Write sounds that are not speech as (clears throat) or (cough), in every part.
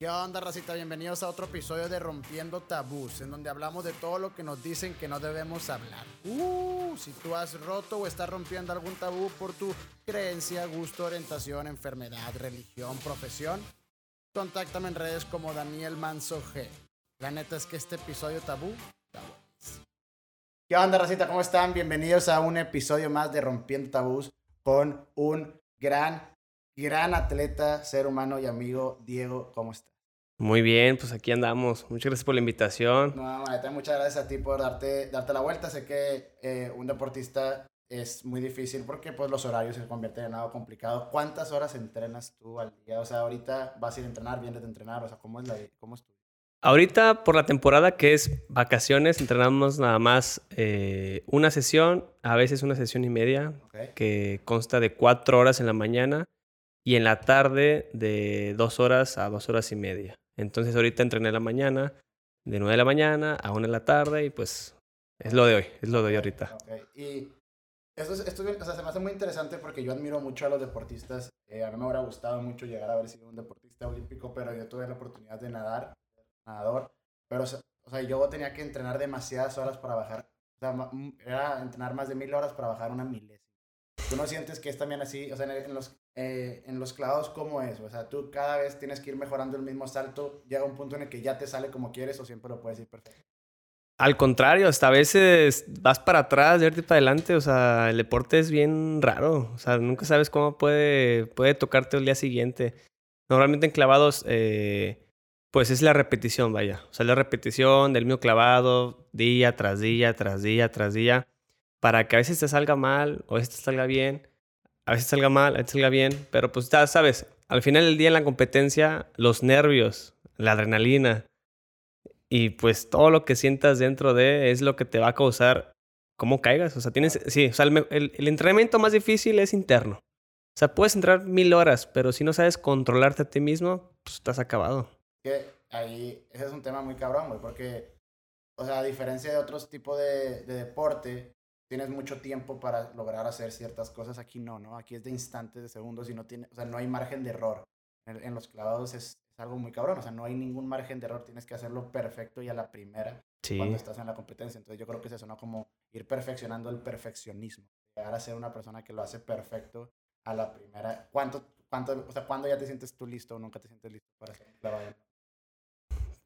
¿Qué onda, racita? Bienvenidos a otro episodio de Rompiendo Tabús, en donde hablamos de todo lo que nos dicen que no debemos hablar. Uh, si tú has roto o estás rompiendo algún tabú por tu creencia, gusto, orientación, enfermedad, religión, profesión, contáctame en redes como Daniel Manso G. La neta es que este episodio tabú está bueno. ¿Qué onda, racita? ¿Cómo están? Bienvenidos a un episodio más de Rompiendo Tabús con un gran, gran atleta, ser humano y amigo, Diego. ¿Cómo estás? Muy bien, pues aquí andamos. Muchas gracias por la invitación. No, maneta, muchas gracias a ti por darte, darte la vuelta. Sé que eh, un deportista es muy difícil porque pues los horarios se convierten en algo complicado. ¿Cuántas horas entrenas tú al día? O sea, ahorita vas a ir a entrenar, vienes de entrenar, o sea, ¿cómo es, la, cómo es tu Ahorita por la temporada que es vacaciones, entrenamos nada más eh, una sesión, a veces una sesión y media, que consta de cuatro horas en la mañana y en la tarde de dos horas a dos horas y media. Entonces ahorita entrené en la mañana, de nueve de la mañana a una de la tarde y pues es lo de hoy, es lo de hoy ahorita. Ok, Y esto, es- se me hace muy interesante porque yo admiro mucho a los deportistas. Eh, a mí me hubiera gustado mucho llegar a haber sido un deportista olímpico, pero yo tuve la oportunidad de nadar, nadador. Pero, o sea, yo tenía que entrenar demasiadas horas para bajar. O sea, ma- m- era entrenar más de mil horas para bajar una milésima. ¿Tú no sientes que es también así? O sea, en los, eh, en los clavados, ¿cómo es? O sea, tú cada vez tienes que ir mejorando el mismo salto. Llega un punto en el que ya te sale como quieres o siempre lo puedes ir perfecto. Al contrario, hasta a veces vas para atrás ahorita para adelante. O sea, el deporte es bien raro. O sea, nunca sabes cómo puede, puede tocarte el día siguiente. Normalmente en clavados, eh, pues es la repetición, vaya. O sea, la repetición del mismo clavado, día tras día, tras día, tras día. Para que a veces te salga mal, o a veces te salga bien, a veces salga mal, a veces salga bien. Pero pues ya sabes, al final del día en la competencia, los nervios, la adrenalina, y pues todo lo que sientas dentro de es lo que te va a causar cómo caigas. O sea, tienes, sí, o sea, el, el- el entrenamiento más difícil es interno. O sea, puedes entrar mil horas, pero si no sabes controlarte a ti mismo, pues estás acabado. que ahí ese es un tema muy cabrón, güey, porque, o sea, a diferencia de otros tipos de, de deporte, tienes mucho tiempo para lograr hacer ciertas cosas. Aquí no, ¿no? Aquí es de instantes, de segundos y no tiene, o sea, no hay margen de error. En, en los clavados es, es algo muy cabrón, o sea, no hay ningún margen de error, tienes que hacerlo perfecto y a la primera Sí. cuando estás en la competencia. Entonces yo creo que es eso, ¿no? Como ir perfeccionando el perfeccionismo, llegar a ser una persona que lo hace perfecto a la primera. ¿Cuánto, cuánto, o sea, cuándo ya te sientes tú listo o nunca te sientes listo para hacer un clavado?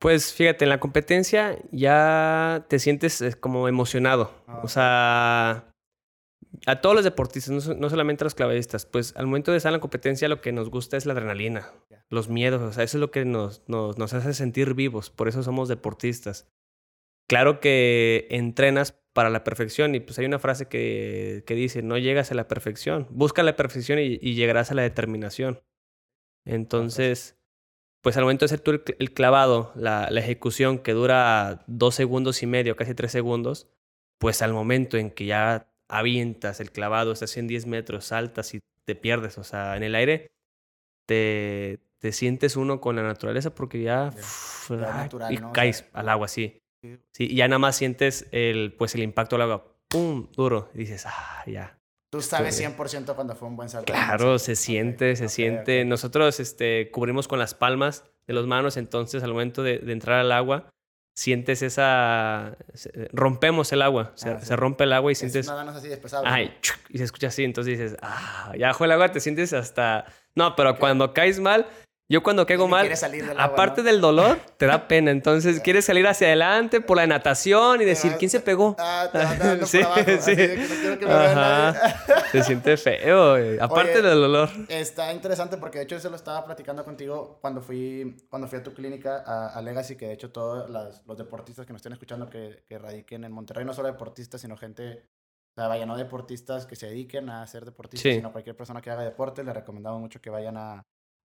Pues fíjate, en la competencia ya te sientes eh, como emocionado. Ah, O sea, a todos los deportistas, no, so- no solamente a los clavadistas, pues al momento de estar en la competencia lo que nos gusta es la adrenalina, los miedos, o sea, eso es lo que nos, nos, nos hace sentir vivos, por eso somos deportistas. Claro que entrenas para la perfección y pues hay una frase que, que dice, no llegas a la perfección, busca la perfección y, y llegarás a la determinación. Entonces, pues al momento de hacer tú el, cl- el clavado, la, la ejecución que dura dos segundos y medio, casi tres segundos, pues al momento en que ya avientas el clavado, estás en 10 metros, saltas y te pierdes, o sea, en el aire, te, te sientes uno con la naturaleza porque ya, natural, y ¿no? O caes sea, al agua. Sí. Sí, y ya nada más sientes el, pues el impacto del agua, pum, duro, y dices, ah, ya. Tú sabes Estuve- 100% cuando fue un buen salto. Claro, se siente, se ok, siente. ok. Nosotros este, cubrimos con las palmas de las manos, entonces al momento de, de entrar al agua, sientes esa... se- Rompemos el agua, se, Ah, sí. se rompe el agua y Es sientes... así despesado. Ay, chuc, y se escucha así, entonces dices, ah, ya bajo el agua, te sientes hasta... No, pero cuando caes mal, yo cuando caigo mal, Quieres salir del agua, aparte ¿no? del dolor, te da pena, entonces (laughs) quieres salir hacia adelante por la natación y decir, ¿quién se pegó? (laughs) Ah, (laughs) Sí, sí. Se siente feo, güey. aparte Oye, del dolor. Está interesante porque de hecho eso lo estaba platicando contigo cuando fui, cuando fui a tu clínica a, a Legacy, que de hecho todos las- los deportistas que nos estén escuchando que, que radiquen en Monterrey, no solo deportistas, sino gente, o sea, vaya, no deportistas que se dediquen a ser deportistas, Sí. sino cualquier persona que haga deporte, le recomendamos mucho que vayan a...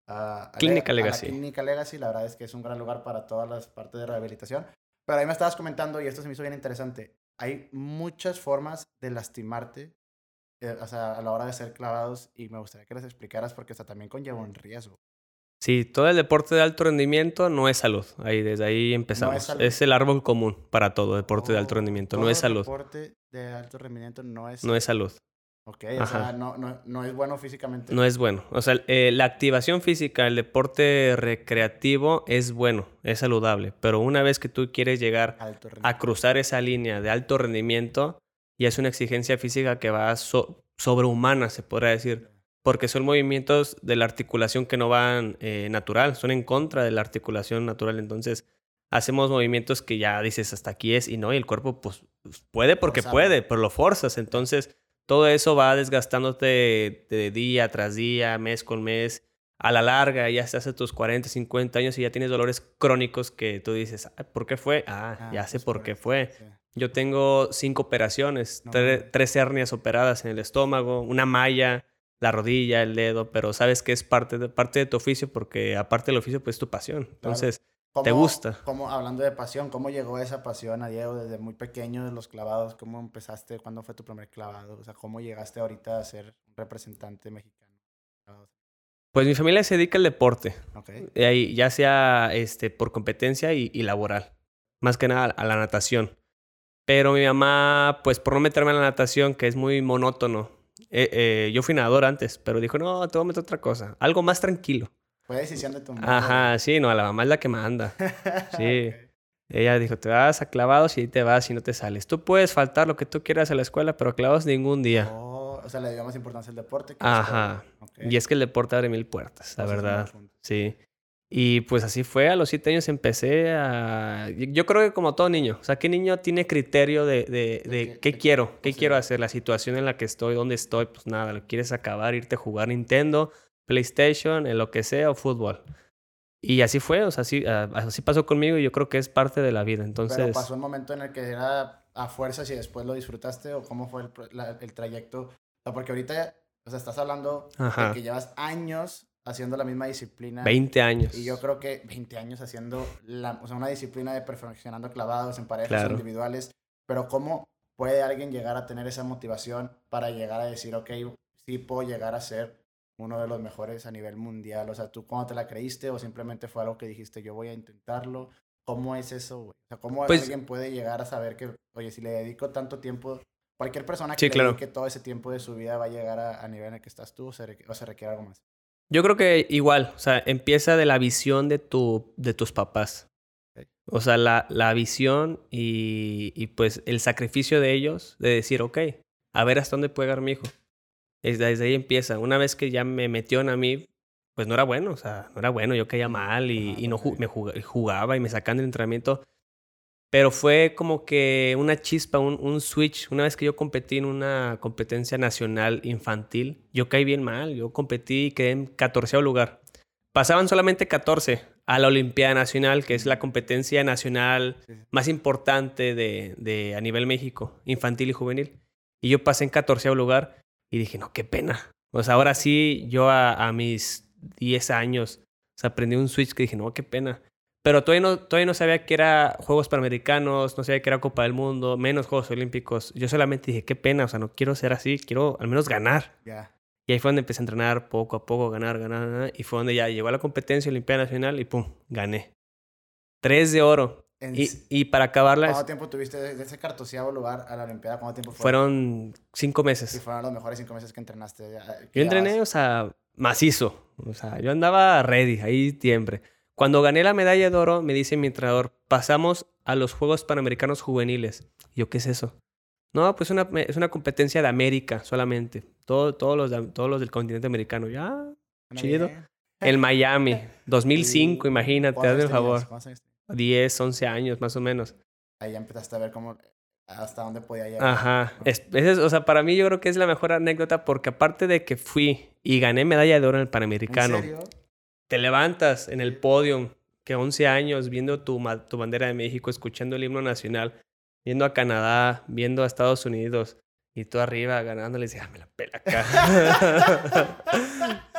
a- a Clínica Lega- a la Legacy. Clínica Legacy, la verdad es que es un gran lugar para todas las partes de rehabilitación. Pero ahí me estabas comentando, y esto se me hizo bien interesante, hay muchas formas de lastimarte eh, o sea, a la hora de ser clavados y me gustaría que les explicaras porque hasta también conlleva un riesgo. Sí, todo el deporte de alto rendimiento no es salud. Ahí, desde ahí empezamos. salud. es, el árbol común para todo deporte de alto rendimiento. No es salud. deporte de alto rendimiento no es No es salud. Ok, o sea, no, no, no, es bueno físicamente. No es bueno. O sea, eh, la activación física, el deporte recreativo es bueno, es saludable. Pero una vez que tú quieres llegar a cruzar esa línea de alto rendimiento, ya es una exigencia física que va sobrehumana, se podría decir. Porque son movimientos de la articulación que no van eh, natural, son en contra de la articulación natural. Entonces, hacemos movimientos que ya dices hasta aquí es y no, y el cuerpo pues puede porque puede, pero lo forzas. Entonces todo eso va desgastándote de, día tras día, mes con mes. A la larga ya estás a tus 40, 50 años y ya tienes dolores crónicos que tú dices, ¿por qué fue? Ah, ah ya sé por qué fue. Yo tengo cinco operaciones, tres hernias operadas en el estómago, una malla, la rodilla, el dedo, pero sabes que es parte de, parte de tu oficio porque aparte del oficio pues es tu pasión. Entonces... ¿Te gusta? Cómo, hablando de pasión, ¿cómo llegó esa pasión a Diego desde muy pequeño de los clavados? ¿Cómo empezaste? ¿Cuándo fue tu primer clavado? O sea, ¿cómo llegaste ahorita a ser representante mexicano? Pues mi familia se dedica al deporte. Okay. Ahí, ya sea este, por competencia y, laboral. Más que nada a la natación. Pero mi mamá, pues por no meterme en la natación, que es muy monótono. Eh, eh, yo fui nadador antes, pero dijo, no, te voy a meter otra cosa. Algo más tranquilo. Fue decisión de tu mamá. Ajá, sí, no, la mamá es la que manda. (laughs) Sí. Ella dijo, te vas a clavados y te vas y no te sales. Tú puedes faltar lo que tú quieras a la escuela, pero clavados ningún día. Oh, o sea, le dio más importancia al deporte. Ajá. Y es que el deporte abre mil puertas, la verdad. Sí. Y pues así fue, a los siete años empecé a... Yo creo que como todo niño, o sea, ¿qué niño tiene criterio de, de, de qué, quiero? ¿Qué quiero hacer? La situación en la que estoy, dónde estoy, pues nada, lo quieres acabar, irte a jugar Nintendo, PlayStation, en lo que sea, o fútbol. Y así fue, o sea, así, así pasó conmigo y yo creo que es parte de la vida. Entonces... Pero pasó un momento en el que era a fuerzas y después lo disfrutaste o cómo fue el, el trayecto. O sea, porque ahorita, o sea, estás hablando de que llevas años haciendo la misma disciplina. 20 años. Y yo creo que 20 años haciendo la, o sea, una disciplina de perfeccionando clavados en parejas individuales. Pero ¿cómo puede alguien llegar a tener esa motivación para llegar a decir, ok, sí puedo llegar a ser uno de los mejores a nivel mundial? O sea, ¿tú cómo te la creíste o simplemente fue algo que dijiste, yo voy a intentarlo? ¿Cómo es eso, güey? O sea, ¿cómo pues alguien puede llegar a saber que, oye, si le dedico tanto tiempo, cualquier persona que dedique todo ese tiempo de su vida va a llegar a, nivel en el que estás tú o se, requiere algo más? Yo creo que igual, o sea, empieza de la visión de, tu, de tus papás. O sea, la, la visión y, y, pues el sacrificio de ellos de decir, ok, a ver hasta dónde puede llegar mi hijo. Desde ahí empieza. Una vez que ya me metió a mí, pues no era bueno, o sea, no era bueno, yo caía mal y, y no me jugaba y me sacaban del entrenamiento. Pero fue como que una chispa, un, un, switch. Una vez que yo competí en una competencia nacional infantil, yo caí bien mal. Yo competí y quedé en 14 lugar. Pasaban solamente 14 a la Olimpiada Nacional, que es la competencia nacional más importante de, de, a nivel México, infantil y juvenil. Y yo pasé en 14 lugar y dije, no, qué pena. O sea, ahora sí, yo a, mis 10 años, o sea, aprendí un switch que dije, no, qué pena. Pero todavía no, todavía no sabía que era Juegos Panamericanos, no sabía que era Copa del Mundo, menos Juegos Olímpicos. Yo solamente dije, qué pena, o sea, no quiero ser así, quiero al menos ganar. Y ahí fue donde empecé a entrenar poco a poco, ganar, ganar, ganar. Y fue donde ya llegó a la competencia Olimpiada Nacional y pum, gané. Tres de oro. Y, y, para acabarla... ¿Cuánto tiempo tuviste de ese cartoseado lugar a la Olimpiada? ¿Cuánto tiempo fue? Fueron cinco meses. Y fueron los mejores cinco meses que entrenaste. Yo entrené, o sea, macizo. O sea, yo andaba ready, ahí siempre. Cuando gané la medalla de oro, me dice mi entrenador, pasamos a los Juegos Panamericanos Juveniles. yo, ¿qué es eso? No, pues una, es una competencia de América solamente. Todo, todos, los, todos los del continente americano. Ya, chido. El Miami, (laughs) 2005, imagínate, hazme el favor. 10, 11 años más o menos. Ahí ya empezaste a ver cómo hasta dónde podía llegar. Ajá. Es, o sea, para mí yo creo que es la mejor anécdota porque aparte de que fui y gané medalla de oro en el Panamericano. ¿En serio? Te levantas en el podio, que 11 años viendo tu, tu bandera de México, escuchando el himno nacional, viendo a Canadá, viendo a Estados Unidos, y tú arriba ganando, le dices, ah, me la pela acá.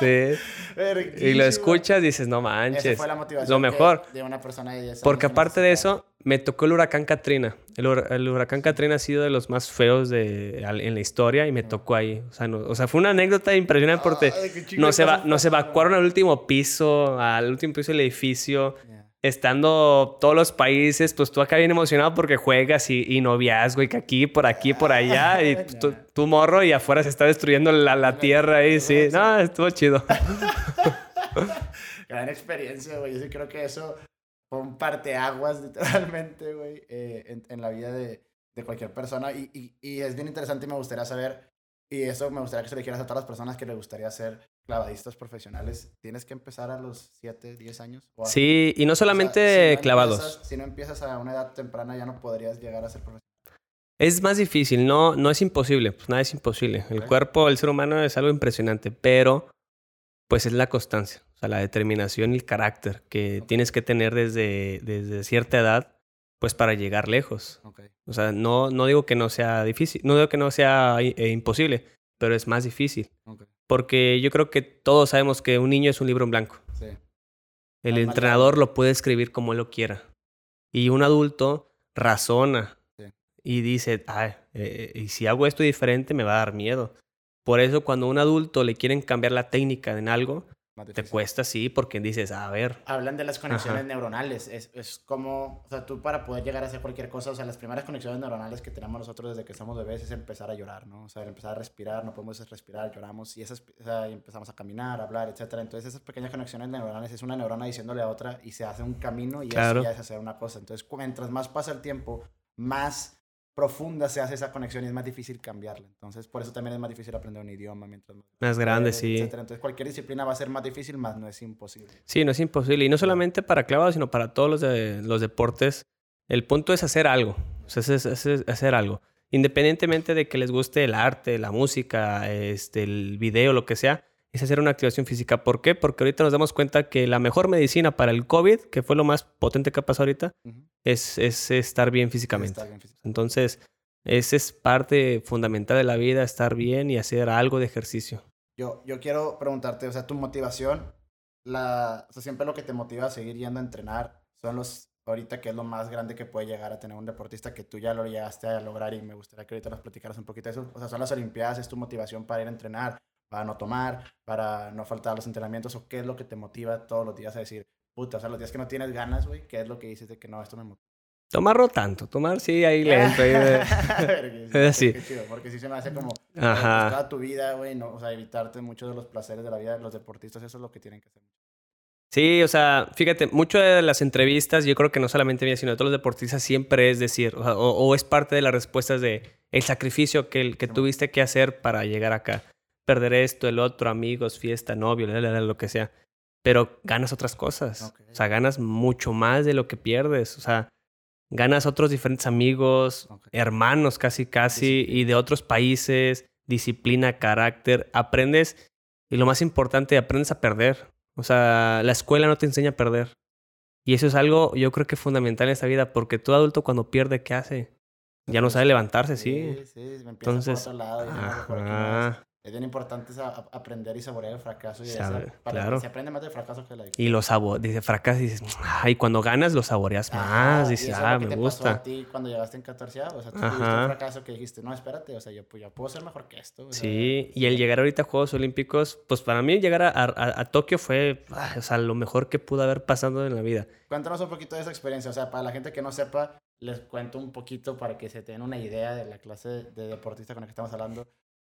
(laughs) sí. Y lo escuchas y dices, no manches. Esa fue la motivación lo mejor. De una persona de Porque aparte de eso, me tocó el huracán Katrina. El, huracán Katrina ha sido de los más feos de, en la historia y me tocó ahí. O sea, no, o sea fue una anécdota impresionante porque nos, nos evacuaron al último piso, al último piso del edificio. Estando todos los países, pues tú acá bien emocionado porque juegas y, y noviazgo y que aquí, por aquí, por allá, y (laughs) tu, tu morro y afuera se está destruyendo la, la tierra ahí, sí. No, estuvo chido. (laughs) Gran experiencia, güey. Yo sí creo que eso fue un parteaguas, (laughs) literalmente, güey, eh, en, en, la vida de, de cualquier persona. Y, y, y, es bien interesante y me gustaría saber, y eso me gustaría que se le dijeras a todas las personas que les gustaría ser clavadistas profesionales. ¿Tienes que empezar a los 7, 10 años? Sí, y no solamente o sea, si no clavados. Empiezas, si no empiezas a una edad temprana, ya no podrías llegar a ser profesional. Es más difícil, no, no es imposible, pues nada es imposible. El okay. cuerpo, el ser humano es algo impresionante, pero pues es la constancia, o sea, la determinación y el carácter que okay. tienes que tener desde, desde cierta edad, pues para llegar lejos. Okay. O sea, no, no digo que no sea difícil, no digo que no sea eh, imposible, pero es más difícil. Porque yo creo que todos sabemos que un niño es un libro en blanco. Sí. El entrenador lo puede escribir como él lo quiera. Y un adulto razona sí. y dice, ah, eh, y si hago esto diferente me va a dar miedo. Por eso cuando a un adulto le quieren cambiar la técnica en algo, te cuesta, sí, porque dices, a ver. Hablan de las conexiones Ajá. neuronales. Es, es como, o sea, tú para poder llegar a hacer cualquier cosa, o sea, las primeras conexiones neuronales que tenemos nosotros desde que somos bebés es empezar a llorar, ¿no? O sea, empezar a respirar, no podemos respirar, lloramos y, esas, o sea, y empezamos a caminar, a hablar, etcétera. Entonces, esas pequeñas conexiones neuronales es una neurona diciéndole a otra y se hace un camino y claro. eso ya es hacer una cosa. Entonces, mientras más pasa el tiempo, más profunda se hace esa conexión y es más difícil cambiarla. Entonces, por eso también es más difícil aprender un idioma mientras más, más grande, sí. Entonces, cualquier disciplina va a ser más difícil, más no es imposible. Sí, no es imposible. Y no solamente para clavados, sino para todos los, de, los deportes. El punto es hacer algo. O sea, es, es, es hacer algo. Independientemente de que les guste el arte, la música, este, el video, lo que sea, es hacer una activación física. ¿Por qué? Porque ahorita nos damos cuenta que la mejor medicina para el COVID, que fue lo más potente que ha pasado ahorita, uh -huh. es, es, estar bien físicamente. Estar bien físicamente. Entonces, esa es parte fundamental de la vida, estar bien y hacer algo de ejercicio. Yo, yo quiero preguntarte, o sea, tu motivación, la, o sea, siempre lo que te motiva a seguir yendo a entrenar son los, ahorita que es lo más grande que puede llegar a tener un deportista que tú ya lo llegaste a lograr y me gustaría que ahorita nos platicaras un poquito de eso. O sea, son las Olimpiadas, es tu motivación para ir a entrenar, para no tomar, para no faltar a los entrenamientos, o qué es lo que te motiva todos los días a decir, puta, o sea, los días que no tienes ganas, güey, ¿qué es lo que dices de que no, esto me motiva? Tomarlo tanto, tomar sí ahí lento. Ahí de... (laughs) es así. (laughs) Chido, porque sí se me hace como Ajá. Pues, toda tu vida, güey, no, o sea, evitarte muchos de los placeres de la vida. Los deportistas, eso es lo que tienen que hacer. Sí, o sea, fíjate, mucho de las entrevistas, yo creo que no solamente mía, sino de todos los deportistas, siempre es decir, o, sea, o, o es parte de las respuestas de el sacrificio que, que tuviste que hacer para llegar acá. Perder esto, el otro, amigos, fiesta, novio, lo que sea. Pero ganas otras cosas. Okay. O sea, ganas mucho más de lo que pierdes. O sea, ganas otros diferentes amigos, okay. hermanos casi casi, y de otros países, disciplina, carácter, aprendes, y lo más importante, aprendes a perder. O sea, la escuela no te enseña a perder. Y eso es algo, yo creo que fundamental en esta vida, porque todo adulto cuando pierde, ¿qué hace? Ya no sabe levantarse, sí. Sí, sí, me empieza Entonces, por otro lado. Y ajá es bien importante aprender y saborear el fracaso. Y Sabe, esa, para claro. Se aprende más del fracaso que de la victoria. Y lo saboreas, dice fracaso y dices, ay, cuando ganas lo saboreas más. Ajá, dices, y eso ah, es lo que me te gusta. Pasó a ti cuando llegaste en 14 O sea, tú Ajá. tuviste un fracaso que dijiste, no, espérate, o sea, yo, yo puedo ser mejor que esto. O sea, sí, y el llegar ahorita a Juegos Olímpicos, pues para mí llegar a, a, a Tokio fue, ah, o sea, lo mejor que pudo haber pasado en la vida. Cuéntanos un poquito de esa experiencia. O sea, para la gente que no sepa, les cuento un poquito para que se tengan una idea de la clase de deportista con la que estamos hablando.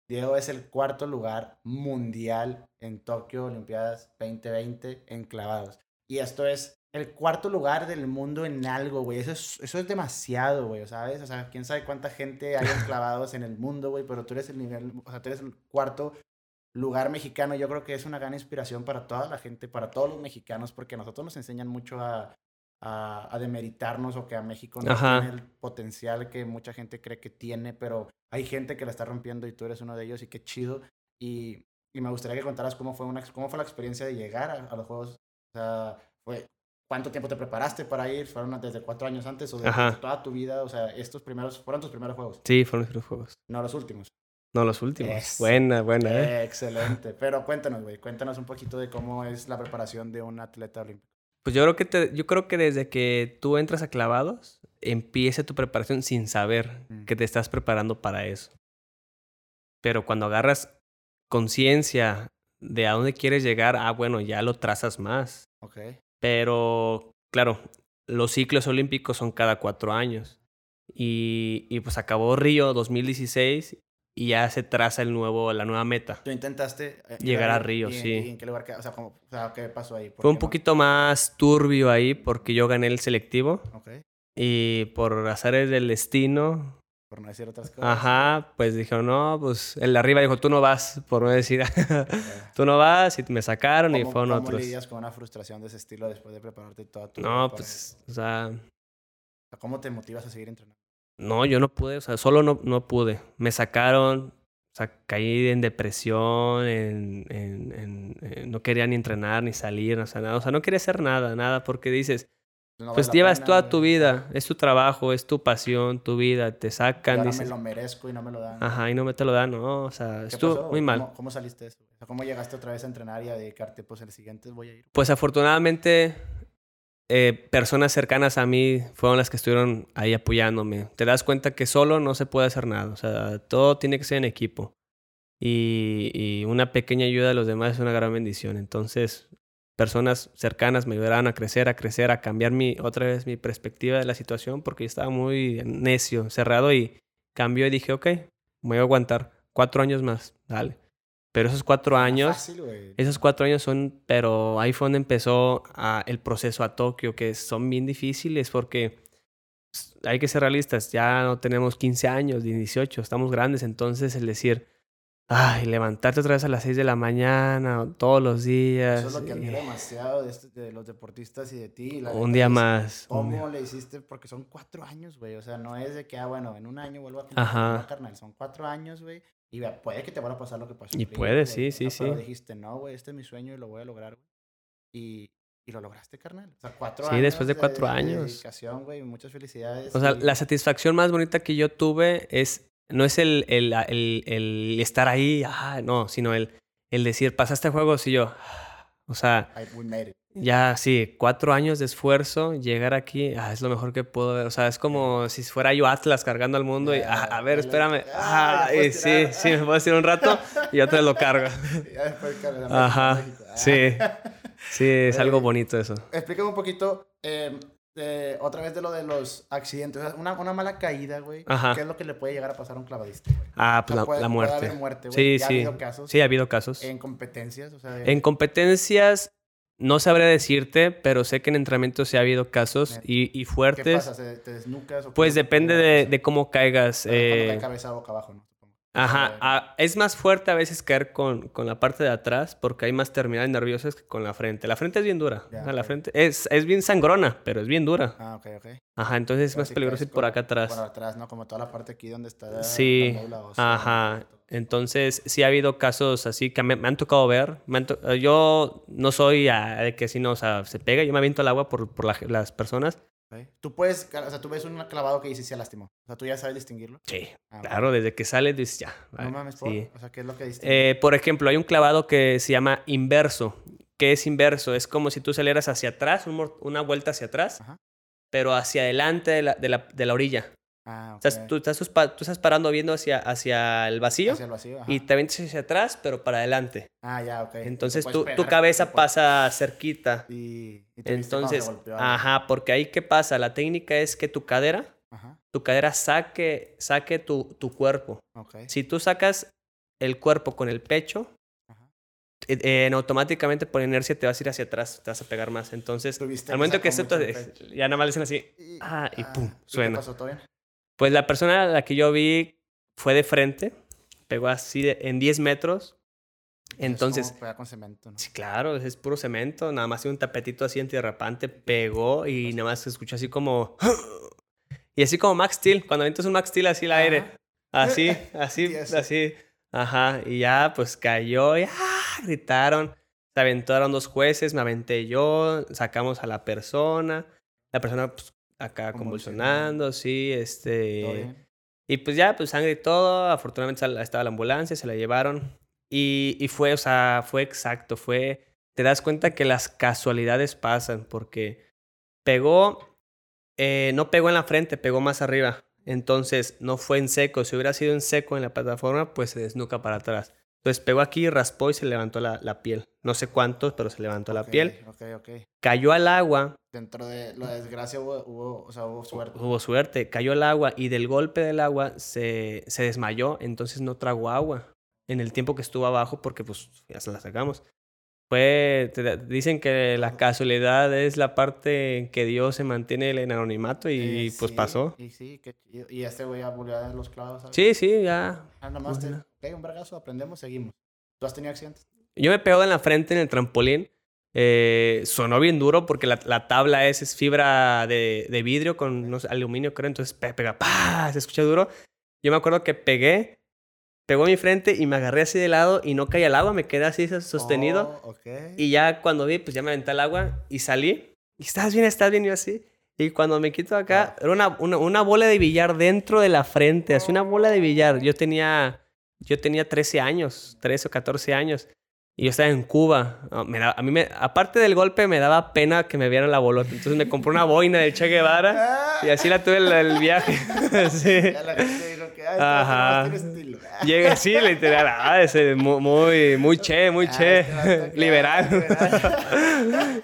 Diego es el cuarto lugar mundial en Tokio Olimpiadas 2020 en clavados. Y esto es el cuarto lugar del mundo en algo, güey. Eso es, eso es demasiado, güey, ¿sabes? O sea, quién sabe cuánta gente hay en (laughs) clavados en el mundo, güey, pero tú eres el nivel, o sea, tú eres el cuarto lugar mexicano. Yo creo que es una gran inspiración para toda la gente, para todos los mexicanos, porque a nosotros nos enseñan mucho a, a, a demeritarnos o que a México no Ajá. tiene el potencial que mucha gente cree que tiene, pero hay gente que la está rompiendo y tú eres uno de ellos y qué chido. Y, y me gustaría que contaras cómo fue, una, cómo fue la experiencia de llegar a, a los Juegos. O sea, fue, ¿cuánto tiempo te preparaste para ir? ¿Fueron desde cuatro años antes o desde toda tu vida? O sea, estos primeros, ¿fueron tus primeros Juegos? Sí, fueron los Juegos. No los últimos. No los últimos. Es, buena, buena, ¿eh? Excelente. Pero cuéntanos, güey, cuéntanos un poquito de cómo es la preparación de un atleta olímpico. Pues yo creo que te, yo creo que desde que tú entras a clavados, empieza tu preparación sin saber mm. que te estás preparando para eso. Pero cuando agarras conciencia de a dónde quieres llegar, ah, bueno, ya lo trazas más. Ok. Pero claro, los ciclos olímpicos son cada cuatro años. Y, y pues acabó Río 2016 y ya se traza el nuevo, la nueva meta. Tú intentaste eh, Llegar a Río, y- sí. ¿Y en qué lugar? O sea, ¿cómo- o sea, ¿qué pasó ahí? ¿Por Fue un qué no? poquito más turbio ahí porque yo gané el selectivo Ok, y por azares del destino, por no decir otras cosas. ajá, pues dijeron, no, pues el de arriba dijo, tú no vas, por no decir, (laughs) tú no vas y me sacaron y ¿Cómo, fueron cómo otros. lidias con una frustración de ese estilo después de prepararte toda tu No, pues, O sea, ¿Cómo te motivas a seguir entrenando? No, yo no pude, o sea, solo no, no pude. Me sacaron, o sea, caí en depresión, en, en- en- en- no quería ni entrenar, ni salir, o sea, nada, o sea, no quería hacer nada, nada, porque dices, No pues vale llevas pena, toda tu vida, es tu trabajo, es tu pasión, tu vida, te Y sacan, ahora dices, me lo merezco y no me lo dan. ajá, y no me te lo dan, no, o sea, ¿Qué estuvo pasó? muy mal. ¿Cómo, cómo saliste de eso? ¿Cómo llegaste otra vez a entrenar y a dedicarte? Pues el siguiente voy a ir. Pues afortunadamente, eh, personas cercanas a mí fueron las que estuvieron ahí apoyándome. Te das cuenta que solo no se puede hacer nada. O sea, todo tiene que ser en equipo. Y, una pequeña ayuda de los demás es una gran bendición. Entonces, personas cercanas me ayudaron a crecer, a crecer, a cambiar mi, otra vez mi perspectiva de la situación porque yo estaba muy necio, cerrado y cambió y dije, ok, me voy a aguantar cuatro años más, dale. Pero esos cuatro años... Fácil. Esos cuatro años son, pero ahí fue donde empezó ah, el proceso a Tokio, que son bien difíciles porque pues, hay que ser realistas, ya no tenemos 15 años, ni 18, estamos grandes, entonces el decir, ay, levantarte otra vez a las 6 de la mañana todos los días. Eso es lo que admiro y- demasiado de, este- de los deportistas y de ti. la un día es más. ¿Cómo le hiciste? Porque son cuatro años, güey. O sea, no es de que, ah, bueno, en un año vuelvo a. Ajá. Carnal, son cuatro años, güey. Y puede que te vuelva a pasar lo que pasó. Y puede, güey. sí, O sí, Pero sí. dijiste, no, güey, este es mi sueño y lo voy a lograr, güey. Y, y lo lograste, carnal. O sea, cuatro Sí, años. después de cuatro de años. dedicación, güey. Muchas felicidades. O sea, y- la satisfacción más bonita que yo tuve es, no es el, el, el, el estar ahí, ah, no, sino el, el decir, pasaste juegos y yo, (sighs) o sea, I- we made it. Ya, sí, cuatro años de esfuerzo, llegar aquí, ah, es lo mejor que puedo ver. O sea, es como si fuera yo Atlas cargando al mundo y, Ya, ah, a ver, ya, espérame. ah, ya y sí, sí, me puedo decir un rato y otra vez lo cargo. (laughs) Ya después, carnal, Ajá, México. Ah. sí, (laughs) sí, es algo Oye, bonito eso. Explícame un poquito, eh, de- otra vez de lo de los accidentes. Una, una mala caída, güey. Ajá. ¿Qué es lo que le puede llegar a pasar a un clavadista, güey? Ah, pues la, puede- la puede muerte. haber muerte, güey. Sí, Ya ha sí. habido casos. Sí, ha habido casos. En competencias, o sea... En competencias, no sabría decirte, pero sé que en entrenamientos sí ha habido casos y, y ¿Qué fuertes. pasa? ¿Se- ¿Te desnucas? o Pues depende de, cómo caigas. Eh, cae cabeza boca abajo, ¿no? Ajá, sea, ah, es más fuerte a veces caer con, con la parte de atrás porque hay más terminales nerviosas que con la frente. La frente es bien dura. Ya, o sea, la ok. frente es, es bien sangrona, pero es bien dura. Ah, ok, ok. Ajá, entonces es más si peligroso ir por acá atrás. Por atrás, ¿no? Como toda la parte aquí donde está Sí, la médula ajá. Entonces, sí ha habido casos así que me, me han tocado ver. Me han to- yo no soy ah, de que si no, o sea, se pega, yo me aviento al agua por, por la- las personas. Tú puedes, o sea, tú ves un clavado que dices se lastimó. O sea, tú ya sabes distinguirlo. Sí, Ah, claro, desde que sale dices ya. No mames, por. sí. O sea, ¿qué es lo que distingue? Eh, por ejemplo, hay un clavado que se llama inverso. ¿Qué es inverso? Es como si tú salieras hacia atrás, un una vuelta hacia atrás, Ajá. pero hacia adelante de la, de la, de la orilla. Ah, ok. Estás- tú, estás, tú parando viendo hacia, hacia el vacío Hacia el vacío, y te avientas hacia atrás, pero para adelante. Ah, ya, ok. Entonces Te tu, cabeza pasa cerquita. Y, y te Entonces, golpeó ajá, porque ahí qué pasa? La técnica es que tu cadera, Ajá. tu cadera saque, saque tu, tu cuerpo. Si tú sacas el cuerpo con el pecho, eh, en automáticamente por inercia te vas a ir hacia atrás, te vas a pegar más. Entonces, al momento que pecho. ya nada más le dicen así, Y- ah, y pum, ¿y suena. ¿Qué pasó? ¿Todo bien? Pues la persona a la que yo vi fue de frente, pegó así de- en 10 metros. Entonces, Es como con cemento, ¿no? sí, claro, es puro cemento, nada más un tapetito así antirrapante, pegó y nada más se escuchó así como... (gasps) y así como Max Steel, cuando avientas un Max Steel así al aire. Ajá. Así, (laughs) así, Sí, así. así. Ajá. Y ya, pues cayó y ¡ah! gritaron. Se aventaron dos jueces, me aventé yo, sacamos a la persona. La persona, pues, acá Convulsionando. sí, ¿Todo este. Y pues ya, pues sangre y todo. Afortunadamente estaba la ambulancia, se la llevaron. Y, y fue, o sea, fue exacto, fue. Te das cuenta que las casualidades pasan, porque pegó, eh, no pegó en la frente, pegó más arriba. Entonces no fue en seco. Si hubiera sido en seco en la plataforma, pues se desnuca para atrás. Entonces pegó aquí, raspó y se levantó la, la piel. No sé cuántos, pero se levantó la Ok, piel. Ok, ok. Cayó al agua, Dentro de la desgracia hubo, hubo, o sea, hubo suerte. hubo suerte, cayó al agua y del golpe del agua se, se desmayó, entonces no tragó agua en el tiempo que estuvo abajo porque pues ya se la sacamos. Fue, te- dicen que la casualidad es la parte en que Dios se mantiene en anonimato y Eh, pues sí, pasó. Y sí, qué chido. Y este güey ya volvió a dar los clavos. ¿sabes? Sí, sí, ya. Ah, nada más te Ok, un vergazo, aprendemos, seguimos. ¿Tú has tenido accidentes? Yo me pegó en la frente en el trampolín. eh, sonó bien duro porque la, la tabla es, es fibra de, de vidrio con no sé, aluminio, creo. Entonces pe- pega, ¡pah! Se escucha duro. Yo me acuerdo que pegué, pegó en mi frente y me agarré así de lado y no caí al agua. Me quedé así sostenido. Oh, ok. Y ya cuando vi, pues ya me aventé al agua y salí. Y estás bien, estás bien, yo así. Y cuando me quito acá, era una, una, una bola de billar dentro de la frente, así una bola de billar. Yo tenía, yo tenía 13 años, 13 o 14 años. Y yo estaba en Cuba. No, me da- a mí, me, aparte del golpe, me daba pena que me vieran la bolota. Entonces me compré una boina del Che Guevara Ah, y así la tuve el, el viaje. (laughs) sí. Ya la gente dijo que, ah, este Ajá. estilo. Llegué, sí, literal. Ah, ese, mu- muy, muy che, muy Ah, che. este Liberal. liberal.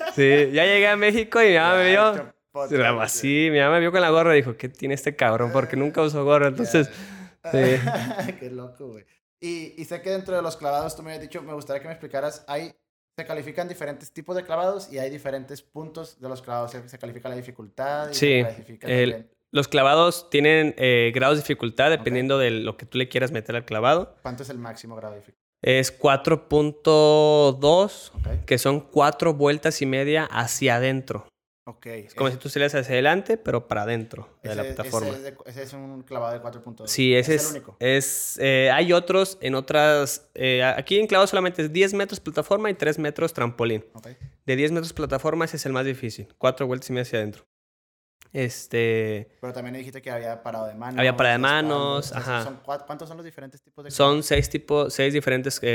(laughs) sí, ya llegué a México y mi mamá me vio. Ah, Así, mi mamá me vio con la gorra y dijo, ¿qué tiene este cabrón? Porque nunca usó gorra. Entonces, sí. (laughs) Qué loco, güey. Y, y sé que dentro de los clavados, tú me habías dicho, me gustaría que me explicaras, hay, se califican diferentes tipos de clavados y hay diferentes puntos de los clavados. Se, se califica la dificultad y Sí, se el- los clavados tienen eh, grados de dificultad dependiendo de lo que tú le quieras meter al clavado. ¿Cuánto es el máximo grado de dificultad? Es 4.2, Ok. que son cuatro vueltas y media hacia adentro. Ok. Es como si tú salieras hacia adelante, pero para adentro de la plataforma. Ese es, de- ese es un clavado de 4.2. Sí, ese es es. el único. es, eh, hay otros en otras. eh, aquí en clavado solamente es 10 metros plataforma y 3 metros trampolín. De 10 metros plataforma, ese es el más difícil. Cuatro vueltas y media hacia adentro. Este. Pero también dijiste que había parado de manos. Había parado de manos, ajá. son ¿Cuántos son los diferentes tipos de Son seis tipos, seis diferentes. Me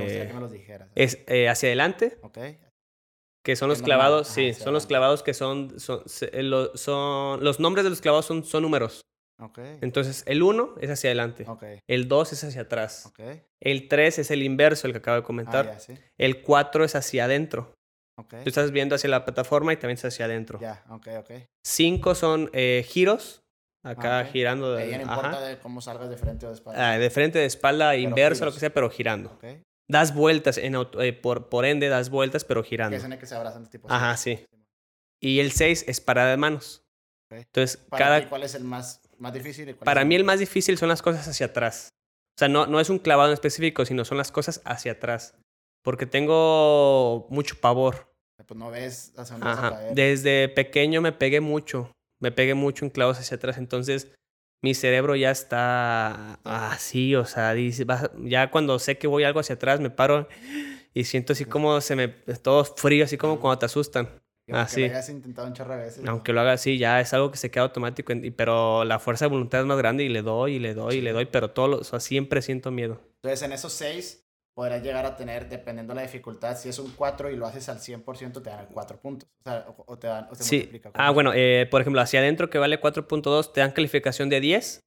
gustaría eh, que me los dijeras. es eh, hacia adelante, Ok. Que son los normal, clavados. ajá, sí, hacia son los clavados que son. son, se- eh, lo- son- los nombres de los clavados son, son números. Ok. Entonces, el 1 es hacia adelante. Ok. El 2 es hacia atrás. Ok. El 3 es el inverso, el que acabo de Ah, comentar. ya, sí. El 4 es hacia adentro. Tú estás viendo hacia la plataforma y también estás hacia adentro. Ya, ok, ok. 5 son eh, giros. Acá Ah, girando. de- Ahí no importa de cómo salgas de frente o de espalda. Ah, de frente, de espalda, inverso, lo giros. que sea, pero girando. Das vueltas, en auto- eh, por, por ende das vueltas, pero Que girando. es en el que se abrazan tipo. Ajá, así. sí. Y el 6 es parada de manos. Entonces, Para cada, ti, ¿cuál es el más, más difícil? y cuál para es mí el más difícil son las cosas hacia atrás. O sea, no, no es un clavado en específico, sino son las cosas hacia atrás. Porque tengo mucho pavor. Pues no ves hacia dónde vas a Ajá. caer. Desde pequeño me pegué mucho. Me pegué mucho en clavos hacia atrás. Entonces, mi cerebro ya está así. O sea, dice, va- ya cuando sé que voy algo hacia atrás, me paro y siento así como se me. Todo frío, así como cuando te asustan. Aunque así. lo hayas intentado un chorro de veces. Aunque lo haga así, ya es algo que se queda automático. pero la fuerza de voluntad es más grande y le doy y le doy y le doy. Pero todo lo, o sea, siempre siento miedo. Entonces, en esos seis podrás llegar a tener, dependiendo de la dificultad, si es un 4 y lo haces al 100%, te dan 4 puntos. O sea, o, o te dan, o se Sí. multiplica. Ah, bueno, eh, por ejemplo, hacia adentro que vale 4.2, te dan calificación de 10.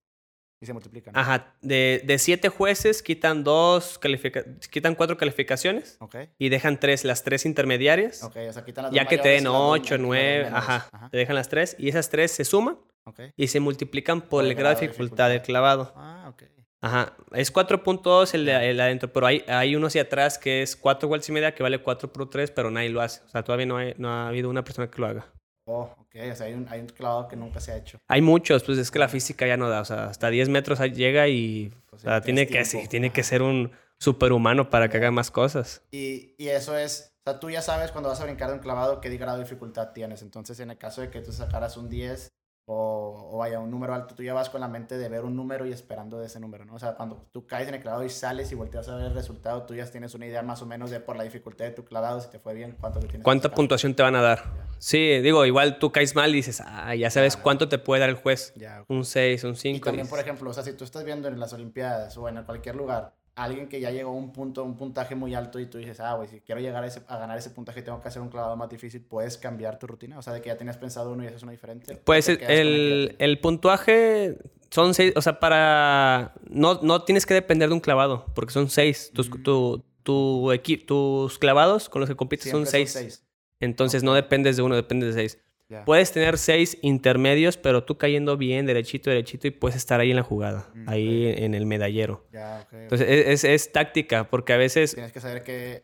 Y se multiplican. ¿no? Ajá, de, de siete jueces quitan dos califica- quitan cuatro calificaciones Ok. y dejan tres, las tres intermediarias. Ok, o sea, quitan las dos Ya que te den las dos- ocho, y las dos nueve, menores. ajá, Ajá. te dejan las tres y esas tres se suman Ok. y se multiplican por el grado de dificultad del clavado. Ah, ok. Ajá, es 4.2 el el de adentro, pero hay, hay uno hacia atrás que es 4 vueltas y media que vale 4 por 3, pero nadie lo hace. O sea, todavía no, hay- no ha habido una persona que lo haga. Oh, ok. O sea, hay un, hay un clavado que nunca se ha hecho. Hay muchos, pues es que la física ya no da. O sea, hasta 10 metros llega y Pues, o sea, tiene que, sí, tiene que ser un superhumano para que haga más cosas. Y, y eso es, o sea, tú ya sabes cuando vas a brincar de un clavado qué grado de dificultad tienes. Entonces, en el caso de que tú sacaras un 10 o, o vaya, un número alto, tú ya vas con la mente de ver un número y esperando de ese número, ¿no? O sea, cuando tú caes en el clavado y sales y volteas a ver el resultado, tú ya tienes una idea más o menos de por la dificultad de tu clavado, si te fue bien, cuánto te tienes ¿Cuánta puntuación te van a dar? Sí, digo, igual tú caes mal y dices, ah, ya sabes cuánto te puede dar el juez. Ya, ok. Un 6, un Y 5. también, por ejemplo, o sea, si tú estás viendo en las Olimpiadas o en cualquier lugar, alguien que ya llegó a un punto, un puntaje muy alto y tú dices, ah, güey, si quiero llegar a, ese, a ganar ese puntaje, tengo que hacer un clavado más difícil, puedes cambiar tu rutina. O sea, de que ya tenías pensado uno y haces uno diferente. Pues ¿O te el, el, puntuaje son seis, o sea, para... No, no tienes que depender de un clavado, porque son seis. Tus, tu, tu equi- tus clavados con los que compites Siempre son seis. seis. Entonces no dependes de uno, dependes de seis. Puedes tener seis intermedios, pero tú cayendo bien, derechito, derechito, y puedes estar ahí en la jugada, Mm, ahí en el medallero. Entonces es, es- es táctica, porque a veces... Tienes que saber que...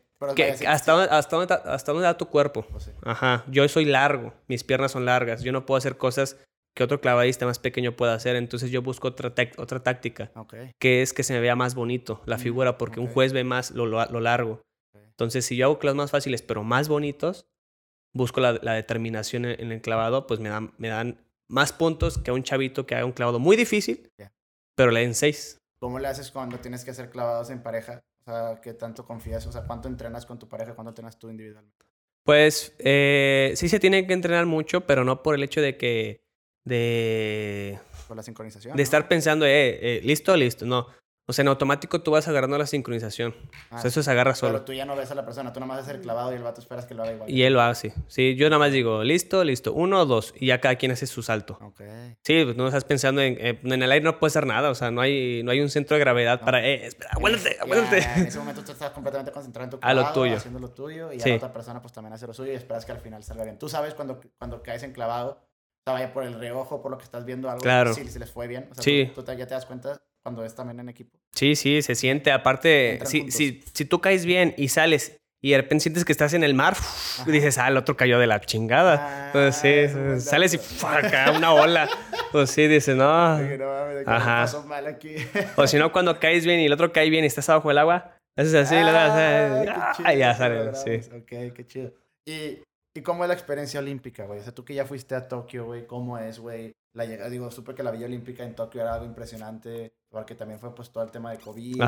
hasta, dónde, hasta, dónde, hasta dónde da tu cuerpo. sí. Ajá, yo soy largo, mis piernas son largas, yo no puedo hacer cosas que otro clavadista más pequeño pueda hacer, entonces yo busco otra, otra táctica, que es que se me vea más bonito la Mm, figura, porque un juez ve más lo, lo- lo largo. Entonces, si yo hago clavos más fáciles, pero más bonitos, busco la, la determinación en, en el clavado, pues me dan, me dan más puntos que a un chavito que haga un clavado muy difícil, pero le den seis. ¿Cómo le haces cuando tienes que hacer clavados en pareja? O sea, ¿qué tanto confías? O sea, ¿cuánto entrenas con tu pareja? ¿Cuánto entrenas tú individualmente? Pues eh, sí se tiene que entrenar mucho, pero no por el hecho de que... De, Con la sincronización. de ¿no? estar pensando, eh, eh, listo, listo. No. O sea, en automático tú vas agarrando la sincronización. Ah, o sea, eso se agarra Pero solo. tú ya no ves a la persona, tú nomás haces el clavado y el vato esperas que lo haga igual. Y él lo hace. Sí, yo nada más digo, listo, listo. Uno o dos. Y ya cada quien hace su salto. Ok. Sí, pues no estás pensando en... eh, en el aire no puede hacer nada. O sea, no hay, no hay un centro de gravedad No. para... Eh, espera, aguántate. en ese momento tú estás completamente concentrado en tu A lo clavado, tuyo. haciendo lo tuyo, y Sí. la otra persona pues también hace lo suyo y esperas que al final salga bien. Tú sabes cuando, cuando caes en clavado, o sea, vaya por el reojo, por lo que estás viendo algo, Claro. si, si les fue bien. O sea, Sí. tú, tú ya te das cuenta cuando es también en equipo. Sí, sí, se siente. Aparte, si, si, si tú caes bien y sales y de repente sientes que estás en el mar, Ajá. dices, ah, el otro cayó de la chingada. Ah, pues sí, es sales y acá una ola. Pues sí, dices, no. No mames, Ajá. pasó mal aquí. O si no, cuando caes bien y el otro cae bien y estás abajo del agua, haces así, le das, Ah, eh, ah, chido y ya sale. Sí. Ok, qué chido. ¿Y, ¿Y cómo es la experiencia olímpica, güey? O sea, tú que ya fuiste a Tokio, güey, ¿cómo es, güey? La llegada, digo, supe que la Villa Olímpica en Tokio era algo impresionante, porque también fue pues todo el tema de COVID,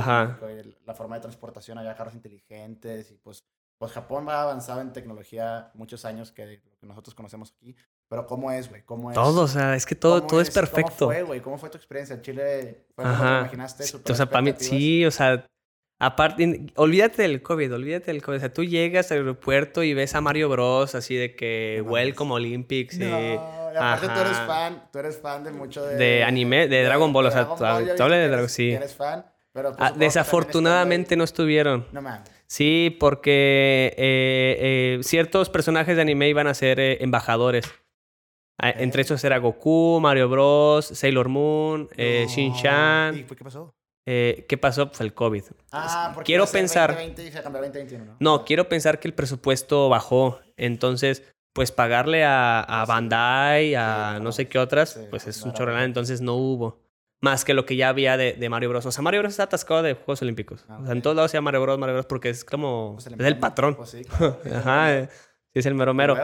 el- la forma de transportación, había carros inteligentes, y pues, pues Japón va avanzado en tecnología muchos años que que nosotros conocemos aquí. Pero ¿cómo es, güey? ¿Cómo es? Todo, o sea, es que todo, ¿Cómo todo es, ¿Cómo perfecto. fue, güey? ¿Cómo fue tu experiencia? ¿Chile fue como te imaginaste? O ¿Superó sea, para mí, expectativas? sí, o sea, aparte, olvídate del COVID, olvídate del COVID. O sea, tú llegas al aeropuerto y ves a Mario Bros. así de que No. Welcome Olympics. No, y- y aparte tú eres fan, tú eres fan de mucho de... De anime, de Dragon Ball, o sea, Ball, viste hablas de Dragon- sí. eres fan, pero pues Ah, desafortunadamente no estuvieron. No mames. Sí, porque eh, eh, ciertos personajes de anime iban a ser eh, embajadores. Ah. Entre esos era Goku, Mario Bros, Sailor Moon, eh, No. Shin-Chan. ¿Y qué pasó? Eh, ¿Qué pasó? Pues el COVID. Ah, porque quiero pensar- 2020 y se cambió a 2021, ¿no? No, quiero pensar que el presupuesto bajó. Entonces, pues pagarle a, a. Bandai, a Sí, no sé qué otras, sí, pues es un chorrelán. Entonces no hubo. Más que lo que ya había de, de Mario Bros. O sea, Mario Bros está atascado de Juegos Olímpicos. Ah, O sea, en todos lados se llama Mario Bros, Mario Bros, porque es como... Pues es el patrón. Pues sí, claro. (laughs) Ajá, eh, es el mero mero.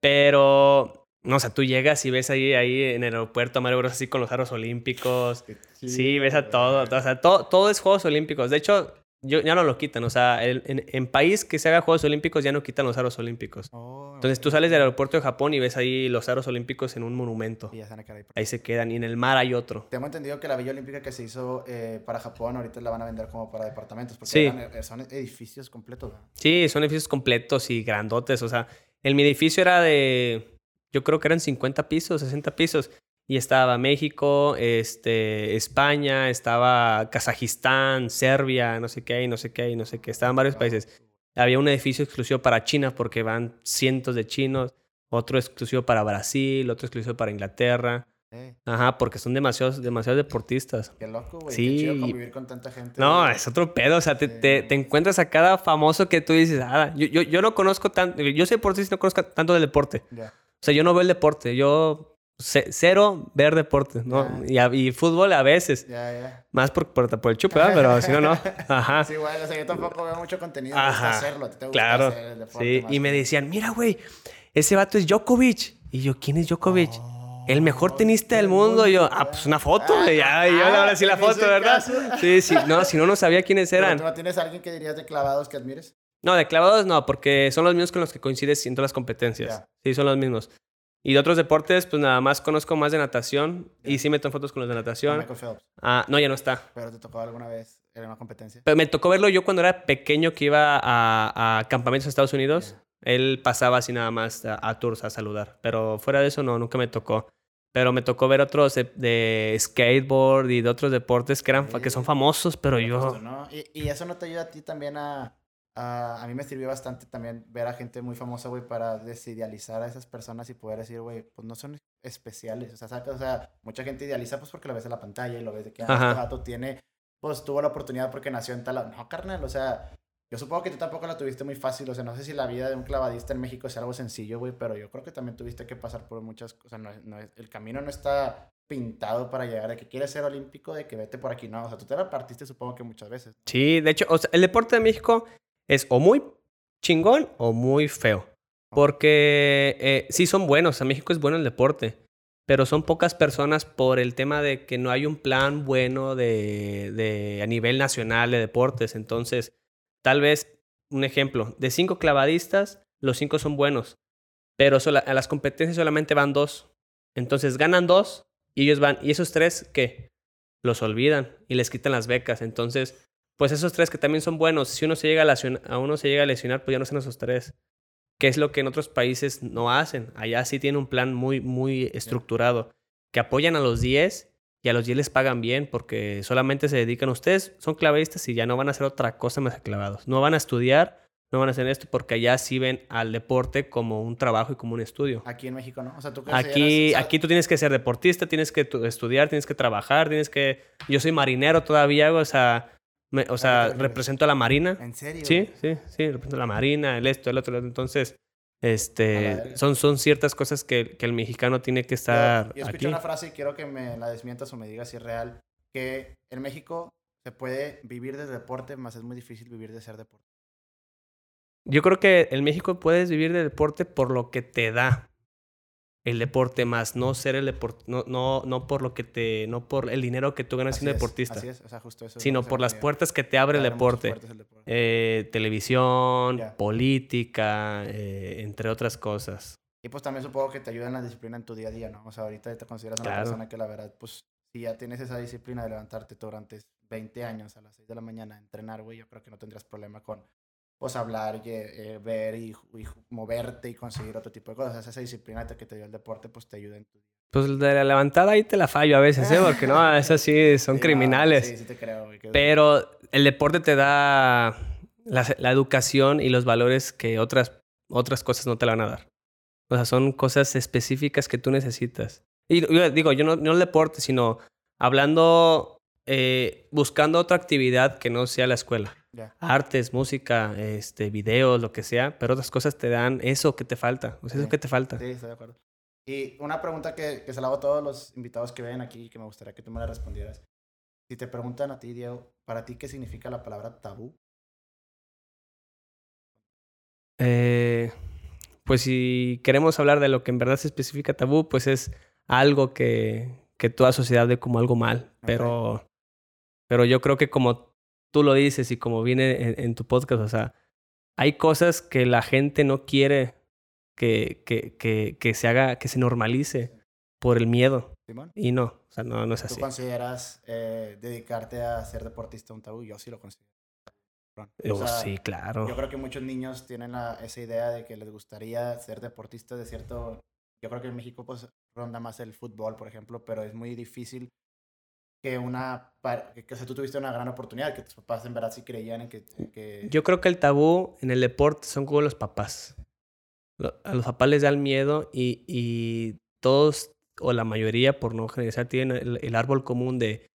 Pero, no, o sea, tú llegas y ves ahí, ahí en el aeropuerto a Mario Bros así con los aros olímpicos. Sí, ves a todo. O sea, todo, todo es Juegos Olímpicos. De hecho, yo, ya no lo quitan. O sea, el- en, en país que se haga Juegos Olímpicos ya no quitan los aros olímpicos. Oh, Entonces tú sales del aeropuerto de Japón y ves ahí los aros olímpicos en un monumento. Y ya se van a quedar ahí. Ahí se quedan. Y en el mar hay otro. Tengo entendido que la Villa Olímpica que se hizo eh, para Japón ahorita la van a vender como para departamentos. Porque Sí. eran, eh, son edificios completos. ¿no? Sí, son edificios completos y grandotes. O sea, el mi edificio era de. Yo creo que eran 50 pisos, 60 pisos. Y estaba México, este, España, estaba Kazajistán, Serbia, no sé qué, y no sé qué, y no sé qué. Estaban varios países. Había un edificio exclusivo para China porque van cientos de chinos. Otro exclusivo para Brasil, otro exclusivo para Inglaterra. Eh, Ajá, porque son demasiados, demasiados deportistas. qué loco, güey. Sí. Qué chido convivir con tanta gente. No, güey. es otro pedo. O sea, te, te- te encuentras a cada famoso que tú dices, ah, yo, yo, yo no conozco tanto, yo soy deportista y no conozco tanto del deporte. Ya. O sea, yo no veo el deporte, yo cero ver deporte, ¿no? Ah. Y, fútbol a veces, Ya, ya. más por, por, por el chupe, ¿verdad? Pero si no, no. (laughs) Ajá. Sí, güey, o sea, yo tampoco veo mucho contenido. me gusta Ajá. hacerlo. te gusta Claro. hacer el deporte Sí, más y me decían, mira, güey, ese vato es Djokovic. Y yo, ¿quién es Djokovic? El mejor tenista del mundo. Y yo, ah, pues una foto. Ah, y ya, yo ah, ahora sí la hizo foto, ¿verdad? caso. Sí, sí. No, si no, no sabía quiénes eran. ¿Tú no tienes a alguien que dirías de clavados que admires? No, de clavados no, porque son los mismos con los que coincides en todas las competencias. Sí, son los mismos. Y de otros deportes, pues nada más conozco más de natación. Y sí me tomo fotos con los de No, natación. Michael Phelps. Ah, no, ya no está. Pero te tocó alguna vez en una competencia. Pero me tocó verlo yo cuando era pequeño que iba a, a campamentos en Estados Unidos. Él pasaba así nada más a, a tours a saludar. Pero fuera de eso, no, nunca me tocó. Pero me tocó ver otros de, skateboard y de otros deportes que, eran, que son famosos, pero yo... ¿Y, ¿Y, eso no te ayuda a ti también a, a... A mí me sirvió bastante también ver a gente muy famosa, güey, para desidealizar a esas personas y poder decir, güey, pues no son especiales. O sea, o sea, mucha gente idealiza pues porque lo ves en la pantalla y lo ves de que ah, este gato tiene... Pues tuvo la oportunidad porque nació en tal... No, carnal, o sea yo supongo que tú tampoco la tuviste muy fácil, o sea, no sé si la vida de un clavadista en México es algo sencillo, güey, pero yo creo que también tuviste que pasar por muchas cosas, no, no, el camino no está pintado para llegar a que quieres ser olímpico, de que vete por aquí, no, o sea, tú te la partiste supongo que muchas veces. Sí, de hecho, o sea, el deporte de México es o muy chingón o muy feo, porque eh, sí son buenos, o México es bueno el deporte, pero son pocas personas por el tema de que no hay un plan bueno de, de a nivel nacional de deportes, entonces Tal vez, un ejemplo, de cinco clavadistas, los cinco son buenos, pero a las competencias solamente van dos. Entonces ganan dos y ellos van. ¿Y esos tres qué? Los olvidan y les quitan las becas. Entonces, pues esos tres que también son buenos, si uno se llega a, a uno se llega a lesionar, pues ya no son esos tres. Que es lo que en otros países no hacen. Allá sí tiene un plan muy, muy estructurado. Que apoyan a los 10 y a los 10 les pagan bien porque solamente se dedican ustedes, son clavadistas y ya no van a hacer otra cosa más que clavados. No van a estudiar, no van a hacer esto porque allá sí ven al deporte como un trabajo y como un estudio. Aquí en México, ¿no? O sea, tú aquí, aquí tú tienes que ser deportista, tienes que estudiar, tienes que trabajar, tienes que... Yo soy marinero todavía, o sea, o sea, represento a la marina. ¿En serio? Sí, sí, sí, represento a la marina, el esto, el otro. Entonces, este, son, son ciertas cosas que, que, el mexicano tiene que estar. Yo, yo escuché una frase y quiero que me la desmientas o me digas si es real: que en México se puede vivir de deporte, más es muy difícil vivir de ser deporte. Yo creo que en México puedes vivir de deporte por lo que te da el deporte más, no ser el deporte, no, no, no por lo que te, no por el dinero que tú ganas siendo deportista, así es. O sea, justo eso sino por las puertas que te abre el deporte. Eh, televisión, política, eh, entre otras cosas. Y pues también supongo que te ayuda en la disciplina en tu día a día, ¿no? O sea, ahorita te consideras una persona que la verdad, pues, si ya tienes esa disciplina de levantarte durante 20 años a las 6 de la mañana a entrenar, güey, yo creo que no tendrías problema con pues hablar, y, eh, ver y, moverte y conseguir otro tipo de cosas. Esa disciplina que te dio el deporte, pues te ayuda en tu Pues de la levantada ahí te la fallo a veces, ¿eh? Porque no, (laughs) esas sí son criminales. sí, sí te creo. Pero el deporte te da la, educación y los valores que otras, otras cosas no te la van a dar. O sea, son cosas específicas que tú necesitas. Y yo digo, yo no, no el deporte, sino hablando, eh, buscando otra actividad que no sea la escuela. Artes, música, este, videos, lo que sea, pero otras cosas te dan eso que te falta. O sea, eso que te falta. Sí, estoy de acuerdo. Y una pregunta que, que se la hago a todos los invitados que ven aquí y que me gustaría que tú me la respondieras. Si te preguntan a ti, Diego, ¿para ti qué significa la palabra tabú? Eh, pues si queremos hablar de lo que en verdad se especifica tabú, pues es algo que, que toda sociedad ve como algo mal. Pero, pero yo creo que como tú lo dices y como viene en, tu podcast, o sea, hay cosas que la gente no quiere que, que, que, que se haga, que se normalice por el miedo. Y no, o sea, no, no es así. ¿Tú consideras eh, dedicarte a ser deportista un tabú? Yo sí lo considero. Oh, sí, claro. Yo creo que muchos niños tienen la, esa idea de que les gustaría ser deportistas de cierto... Yo creo que en México pues ronda más el fútbol, por ejemplo, pero es muy difícil que una que, que tú tuviste una gran oportunidad, que tus papás en verdad sí creían en que, Yo creo que el tabú en el deporte son como los papás. A los papás les da el miedo y, y todos, o la mayoría, por no generalizar, tienen el, árbol común de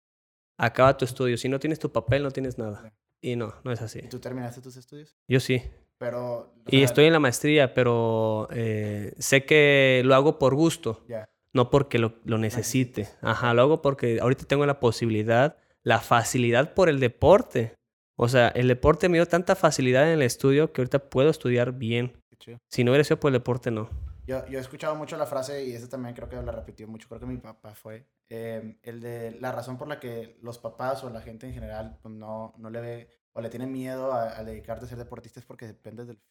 acaba tu estudio. Si no tienes tu papel, no tienes nada. Y no, no es así. ¿Y tú terminaste tus estudios? Yo sí. Pero... y estoy en la maestría, pero eh, sé que lo hago por gusto. Ya no porque lo, lo necesite. Ajá, lo hago porque ahorita tengo la posibilidad, la facilidad por el deporte. O sea, el deporte me dio tanta facilidad en el estudio que ahorita puedo estudiar bien. Si no hubiera sido por el deporte, no. Yo, yo he escuchado mucho la frase, y esa también creo que la repetió mucho, creo que mi papá fue, em, el de la razón por la que los papás o la gente en general pues, no, no le ve o le tienen miedo a, a dedicarte a ser deportista es porque dependes del...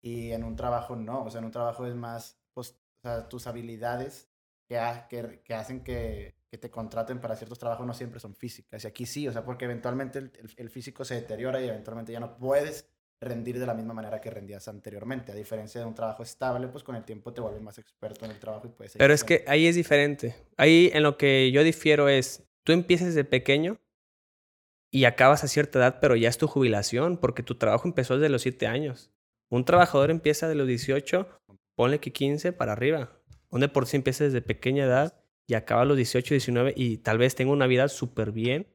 Y en un trabajo no, o sea, en un trabajo es más, pues o sea, tus habilidades que, que, que hacen que, que, te contraten para ciertos trabajos no siempre son físicas. Y aquí sí, o sea, porque eventualmente el, el, físico se deteriora y eventualmente ya no puedes rendir de la misma manera que rendías anteriormente. A diferencia de un trabajo estable, pues con el tiempo te vuelves más experto en el trabajo y puedes... Pero es que ahí es diferente. Ahí en lo que yo difiero es, tú empiezas desde pequeño y acabas a cierta edad, pero ya es tu jubilación, porque tu trabajo empezó desde los 7 años. Un trabajador empieza de los 18, ponle que 15 para arriba. Un por sí empieza desde pequeña edad y acaba a los 18, 19 y tal vez tenga una vida súper bien,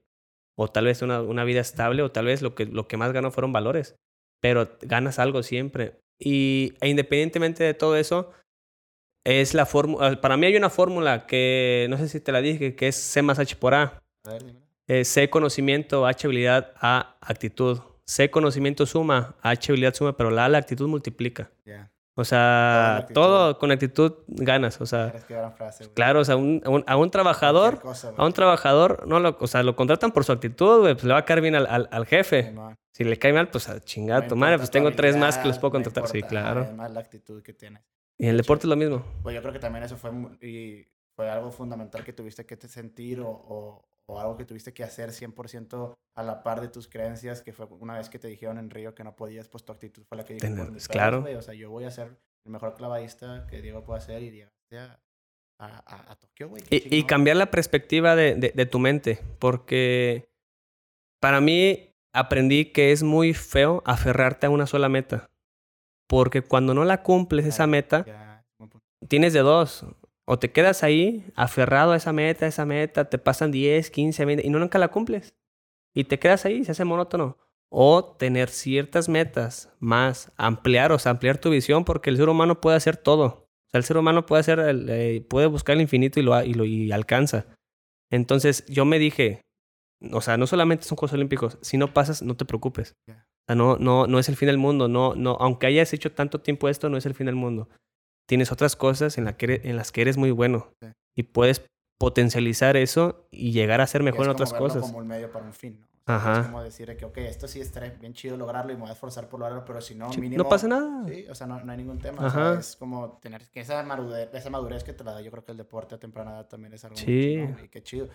o tal vez una, una, vida estable, o tal vez lo que, lo que más ganó fueron valores, pero ganas algo siempre. Y e independientemente de todo eso, es la fórmula, para mí hay una fórmula que no sé si te la dije, que es C más H por A. a C conocimiento, H habilidad, A actitud. C conocimiento suma, H habilidad suma, pero la, la actitud multiplica. O sea, todo con actitud ganas. O sea, claro, o sea, un, a un trabajador, a un trabajador, no lo, o sea, lo contratan por su actitud, güey, pues le va a caer bien al, al, jefe. si le cae mal, pues a chingar, madre, pues tengo tres más que los puedo contratar. sí, claro. Además, la actitud que tienes. Y en el deporte es lo mismo. Pues yo creo que también eso fue, y fue algo fundamental que tuviste que sentir o, o algo que tuviste que hacer 100% a la par de tus creencias, que fue una vez que te dijeron en Río que no podías, pues tu actitud fue la que dijo, pues, claro. o sea, yo voy a ser el mejor clavadista que Diego pueda ser y llegaste a, a, a, Tokio, güey. Y, cambiar la perspectiva de, de, tu mente, porque para mí aprendí que es muy feo aferrarte a una sola meta, porque cuando no la cumples esa meta, tienes de dos, o te quedas ahí aferrado a esa meta, a esa meta, te pasan 10, 15, 20 y no nunca la cumples. Y te quedas ahí, se hace monótono. O tener ciertas metas más, ampliar, o sea, ampliar tu visión, porque el ser humano puede hacer todo. O sea, el ser humano puede hacer, eh, puede buscar el infinito y lo, y lo y alcanza. Entonces yo me dije, o sea, no solamente son Juegos Olímpicos, si no pasas, no te preocupes. O sea, no, no, no es el fin del mundo, no, no, aunque hayas hecho tanto tiempo esto, no es el fin del mundo tienes otras cosas en, la que en las que eres muy bueno y puedes potencializar eso y llegar a ser mejor en otras cosas. como un medio para un fin, ¿no? Ajá. Es como decir que, ok, esto sí estaría bien chido lograrlo y me voy a esforzar por lograrlo, pero si no, mínimo... No pasa nada. Sí, o sea, no, no hay ningún tema. Ajá. O sea, es como tener que esa madurez, esa madurez que te la da, yo creo que el deporte a temprana edad también es algo sí. muy y qué chido.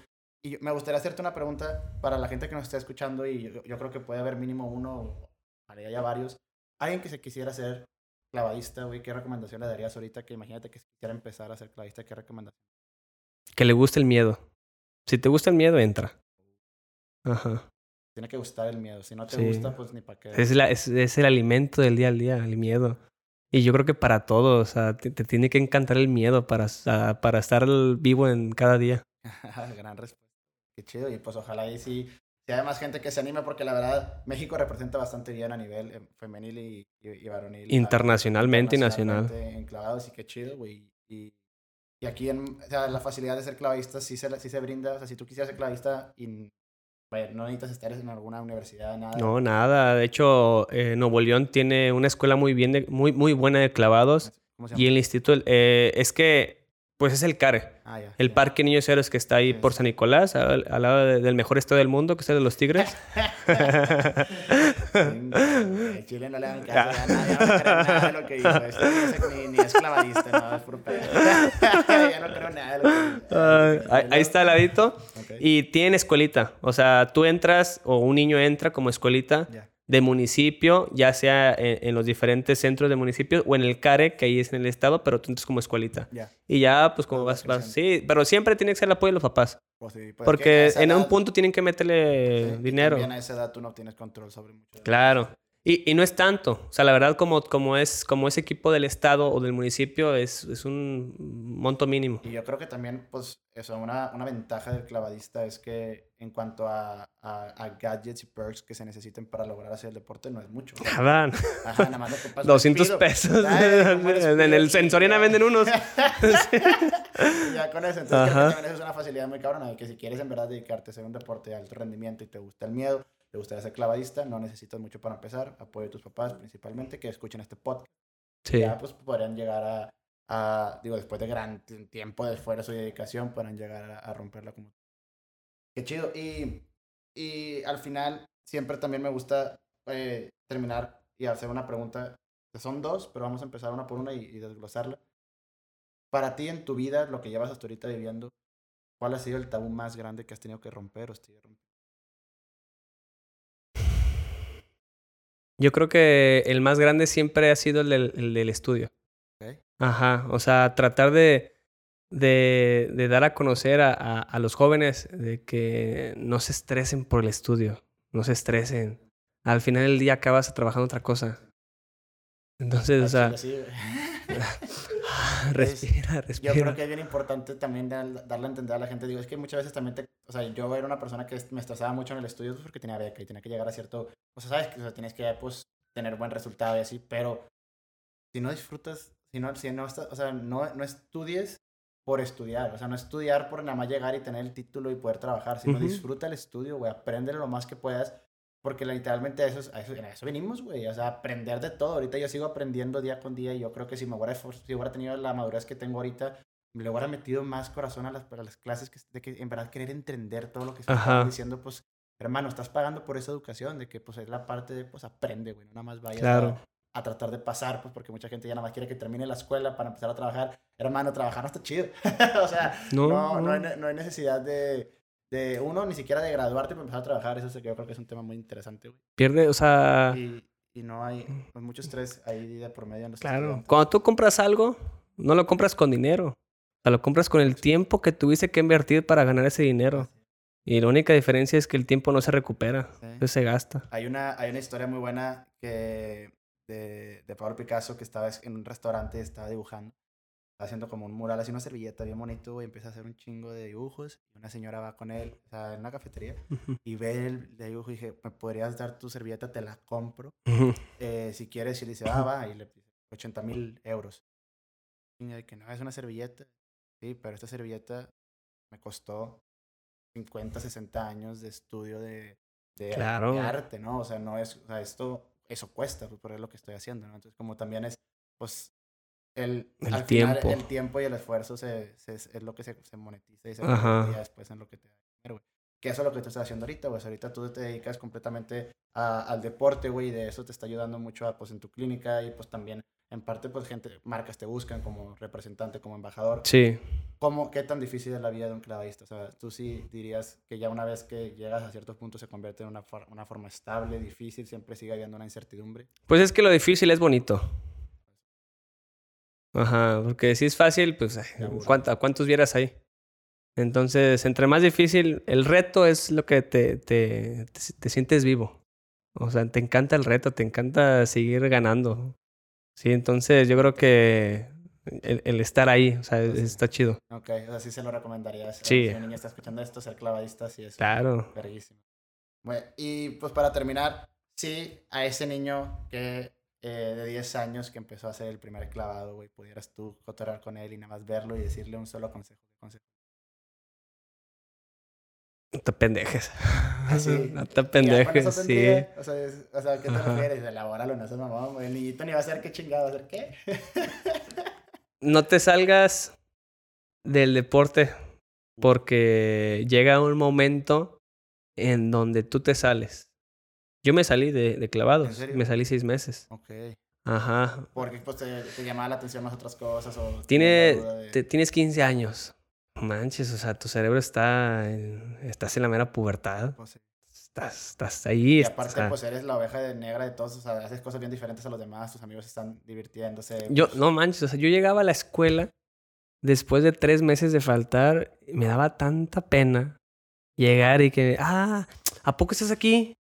Y me gustaría hacerte una pregunta para la gente que nos está escuchando y yo, yo creo que puede haber mínimo uno, para ya varios. Alguien que se quisiera hacer clavadista, güey, ¿qué recomendación le darías ahorita? Que imagínate que quisiera empezar a ser clavadista, ¿qué recomendación? Que le guste el miedo. Si te gusta el miedo, entra. Ajá. Tiene que gustar el miedo. Si no te gusta, pues ni para qué. Es, la, es, es, el alimento del día al día, el miedo. Y yo creo que para todos, o sea, te, tiene que encantar el miedo para, para estar vivo en cada día. (laughs) Gran respuesta. Qué chido. Y pues ojalá y sí si hay más gente que se anime, porque la verdad México representa bastante bien a nivel eh, femenil y, y, varonil. Internacionalmente, y nacional. Enclavados y qué chido, güey. Y, y, aquí en, o sea, la facilidad de ser clavista sí se, sí se brinda. O sea, si tú quisieras ser clavista y no necesitas estar en alguna universidad, nada. No, nada. De hecho, eh, Nuevo León tiene una escuela muy, bien muy, muy buena de clavados. Y el instituto, eh, es que pues es el CARE. Ah, el Parque Niños Héroes que está ahí por San Nicolás, al, lado del mejor estado del mundo, que es el de los Tigres. (laughs) (laughs) En Chile no le dan caso a nadie, no creo nada de lo que hizo. (laughs) Esto ni, ni es clavadista, no, es por ya no creo nada de lo que hizo. ahí, está al ladito. Y tiene escuelita. O sea, tú entras o un niño entra como escuelita de municipio, ya sea en, los diferentes centros de municipio o en el CARE, que ahí es en el estado, pero tú entras como escuelita. Y ya, pues como vas, vas, sí, pero siempre tiene que ser el apoyo de los papás. Pues pues porque en un punto tienen que meterle dinero. A esa edad tú no tienes control sobre mucho. Claro. Y, y, no es tanto. O sea, la verdad, como, como, es, como ese equipo del estado o del municipio, es, es un monto mínimo. Y yo creo que también, pues, eso, una, una ventaja del clavadista es que en cuanto a, a, gadgets y perks que se necesiten para lograr hacer el deporte, no es mucho. Nada. Ajá, nada más 200 (laughs) pesos. (laughs) en el Sensoriana venden unos. (laughs) ya con eso. Entonces, creo que también eso es una facilidad muy cabrona. Que si quieres en verdad dedicarte a hacer un deporte de alto rendimiento y te gusta el miedo, te gustaría ser clavadista, no necesitas mucho para empezar. Apoyo a tus papás principalmente que escuchen este podcast. Sí. Ya pues podrían llegar a, a, digo, después de gran tiempo de esfuerzo y dedicación, podrán llegar a, a romperla como... Qué chido. Y, y al final siempre también me gusta eh, terminar y hacer una pregunta. Son dos, pero vamos a empezar una por una y, y desglosarla. Para ti en tu vida, lo que llevas hasta ahorita viviendo, ¿cuál ha sido el tabú más grande que has tenido que romper o romper? Yo creo que el más grande siempre ha sido el del, el del estudio. Ajá, o sea, tratar de, de, de dar a conocer a, a, a los jóvenes de que no se estresen por el estudio, no se estresen. Al final del día acabas trabajando otra cosa. Entonces, o sea, (laughs) Sí, (laughs) güey. respira, respira. Yo creo que es bien importante también dar- darle a entender a la gente. Digo, es que muchas veces también te. O sea, yo era una persona que me estresaba mucho en el estudio pues, porque tenía beca y tenía que llegar a cierto. O sea, sabes que o sea, tienes que pues, tener buen resultado y así, pero si no disfrutas, si no, si no estás, o sea, no, no estudies por estudiar, o sea, no estudiar por nada más llegar y tener el título y poder trabajar, sino Ujú. disfruta el estudio, güey, aprende lo más que puedas, porque literalmente a eso, a eso, a eso venimos, güey, o sea, aprender de todo. Ahorita yo sigo aprendiendo día con día y yo creo que si me hubiera, si hubiera tenido la madurez que tengo ahorita, le hubiera metido más corazón a las, a las clases, que, de que en verdad querer entender todo lo que se Ajá. está diciendo, pues, hermano, estás pagando por esa educación, de que pues es la parte de, pues, aprende, güey, no nada más vayas Claro. a, a tratar de pasar, pues, porque mucha gente ya nada más quiere que termine la escuela para empezar a trabajar. Hermano, trabajar no está chido. (laughs) o sea, No, no, no, no. hay, no hay necesidad de, de, uno, ni siquiera de graduarte para empezar a trabajar. Eso es, yo creo que es un tema muy interesante, güey. Pierde, o sea, Y, y no hay pues, mucho estrés ahí de por medio en los claro. estudiantes. Cuando tú compras algo, no lo compras con dinero. O sea, lo compras con el tiempo que tuviste que invertir para ganar ese dinero. Y la única diferencia es que el tiempo no se recupera, Sí. se gasta. Hay una, hay una historia muy buena que de, de Pablo Picasso que estaba en un restaurante y estaba dibujando. Haciendo como un mural, así una servilleta bien bonito, y empieza a hacer un chingo de dibujos. Y una señora va con él, o sea, en una cafetería, y ve el dibujo y dije, ¿me podrías dar tu servilleta? Te la compro. Eh, si quieres, y le dice, ah, va, y le dice, 80 mil euros. Y de que no, es una servilleta. Sí, pero esta servilleta me costó 50, 60 años de estudio de, de, Claro. de arte, ¿no? O sea, no es, o sea, esto, eso cuesta, pues, por lo que estoy haciendo, ¿no? Entonces, como también es, pues, el, El al final, tiempo. el tiempo y el esfuerzo se, se- es lo que se, se monetiza y se ya después en lo que te da dinero, güey. Que eso es lo que tú estás haciendo ahorita, pues ahorita tú te dedicas completamente a- al deporte, güey, y de eso te está ayudando mucho a, pues, en tu clínica y pues también, en parte, pues gente, marcas te buscan como representante, como embajador. Sí. ¿Cómo, qué tan difícil es la vida de un clavadista? O sea, tú sí dirías que ya una vez que llegas a cierto punto se convierte en una, for- una forma estable, difícil, siempre sigue habiendo una incertidumbre. Pues es que lo difícil es bonito. Ajá, porque si es fácil, pues. ¿cuánto- ¿a cuántos vieras ahí? Entonces, entre más difícil, el reto es lo que te, te, te, te sientes vivo. O sea, te encanta el reto, te encanta seguir ganando. Sí, entonces yo creo que el, el estar ahí, o sea, Pues sí. está chido. Ok, o sea, sí se lo recomendarías. Sí. Si un niño está escuchando esto, ser clavadista, sí es Claro. verguísimo. Bueno, y pues para terminar, sí, a ese niño que eh, de 10 años que empezó a hacer el primer clavado, güey, pudieras tú cotorrear con él y nada más verlo y decirle un solo consejo. ¿qué consejo? No te pendejes. (laughs) Así. No te pendejes, sí. O sea, es- o sea, ¿qué te Ajá. refieres? Elabóralo, no seas mamón, güey. El niñito ni va a saber qué chingado, va a hacer qué. no te salgas del deporte porque llega un momento en donde tú te sales. Yo me salí de, de ¿En clavados, serio? me salí seis meses. ok. Ajá. Porque pues te, te llamaba la atención más otras cosas o... Tiene, de- te- tienes 15 años. Manches, o sea, tu cerebro está, en- estás en la mera pubertad. pues, sí. Estás, estás ahí. Y aparte, pues eres la oveja de negra de todos, o sea, haces cosas bien diferentes a los demás, tus amigos están divirtiéndose. Yo, pues, no manches, o sea, yo llegaba a la escuela después de tres meses de faltar, me daba tanta pena llegar y que, ah, ¿a poco estás aquí?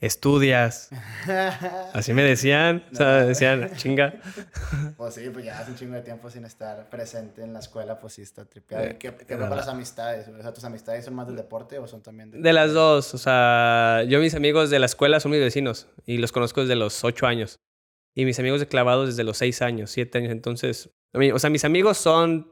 Estudias. (laughs) Así me decían, o sea, No. decían, chinga. (laughs) Pues sí, pues ya hace un chingo de tiempo sin estar presente en la escuela, pues sí está tripeado. Eh, ¿Y ¿Qué, qué con verdad. las amistades? O sea, ¿tus amistades son más del deporte o son también De las dos, o sea, yo mis amigos de la escuela son mis vecinos y los conozco desde los ocho años. Y mis amigos de clavados desde los seis años, siete años. Entonces, o sea, mis amigos son,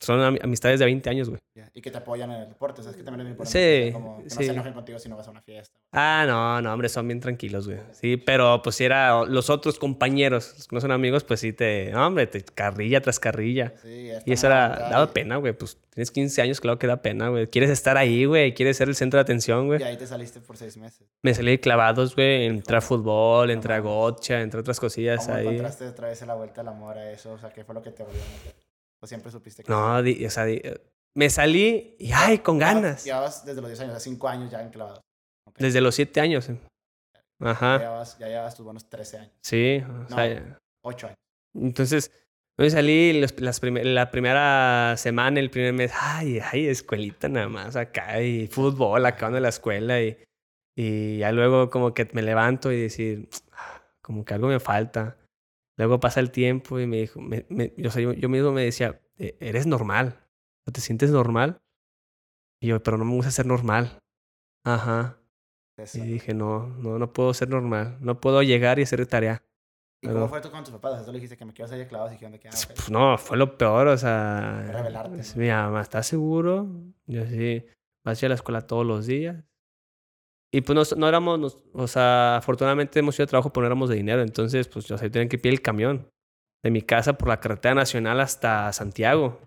son am- amistades de 20 años, güey. Y que te apoyan en el deporte, o sea, es que también es muy importante. Sí, como que no sí. se enojen contigo si no vas a una fiesta. Ah, no, no, hombre, son bien tranquilos, güey. Sí, pero pues si era los otros compañeros, los que no son amigos, pues sí te, no, hombre, te carrilla tras carrilla. Sí, Y eso era, daba y- pena, güey. Pues tienes 15 años, claro que da pena, güey. Quieres estar ahí, güey. Quieres ser el centro de atención, güey. Y ahí te saliste por seis meses. Me salí clavados, güey. Entré a fútbol, entré a gotcha, entre otras cosillas ¿Cómo ahí. encontraste otra vez la vuelta al amor a eso? O sea, ¿qué fue lo que te volvió a meter? ¿O siempre supiste que No, di- o sea, di- me salí y ay, con ganas. Llevabas desde los 10 años, sea, 5 años ya en clavados. Ok. Desde los siete años. eh. Ya Ajá. llevabas, ya llevabas tus buenos 13 años, Sí. o No. sea, 8 años. entonces, me salí los- las prim- la primera semana, el primer mes, ay, ay, escuelita nada más acá y fútbol acabando la escuela y, y ya luego como que me levanto y decir, "Ah, como que algo me falta. Luego pasa el tiempo y me dijo, me, me- yo, yo mismo me decía, "E- eres normal, ¿no te sientes normal? Y yo, pero no me gusta ser normal. Ajá. Eso. Y dije, no, no, no puedo ser normal. No puedo llegar y hacer tarea. ¿Y pero- cómo fue tú con tus papás? O sea, tú le dijiste que me quiero salir y que. Pues no, fue lo peor, o sea. Revelarte, es, ¿no? Mi mamá, ¿estás seguro? Yo sí, vas a ir a la escuela todos los días. Y pues no, no éramos, nos- o sea, afortunadamente hemos ido a trabajo, pero no éramos de dinero. Entonces, pues yo, o sea, yo tenía que pedir el camión de mi casa por la carretera nacional hasta Santiago.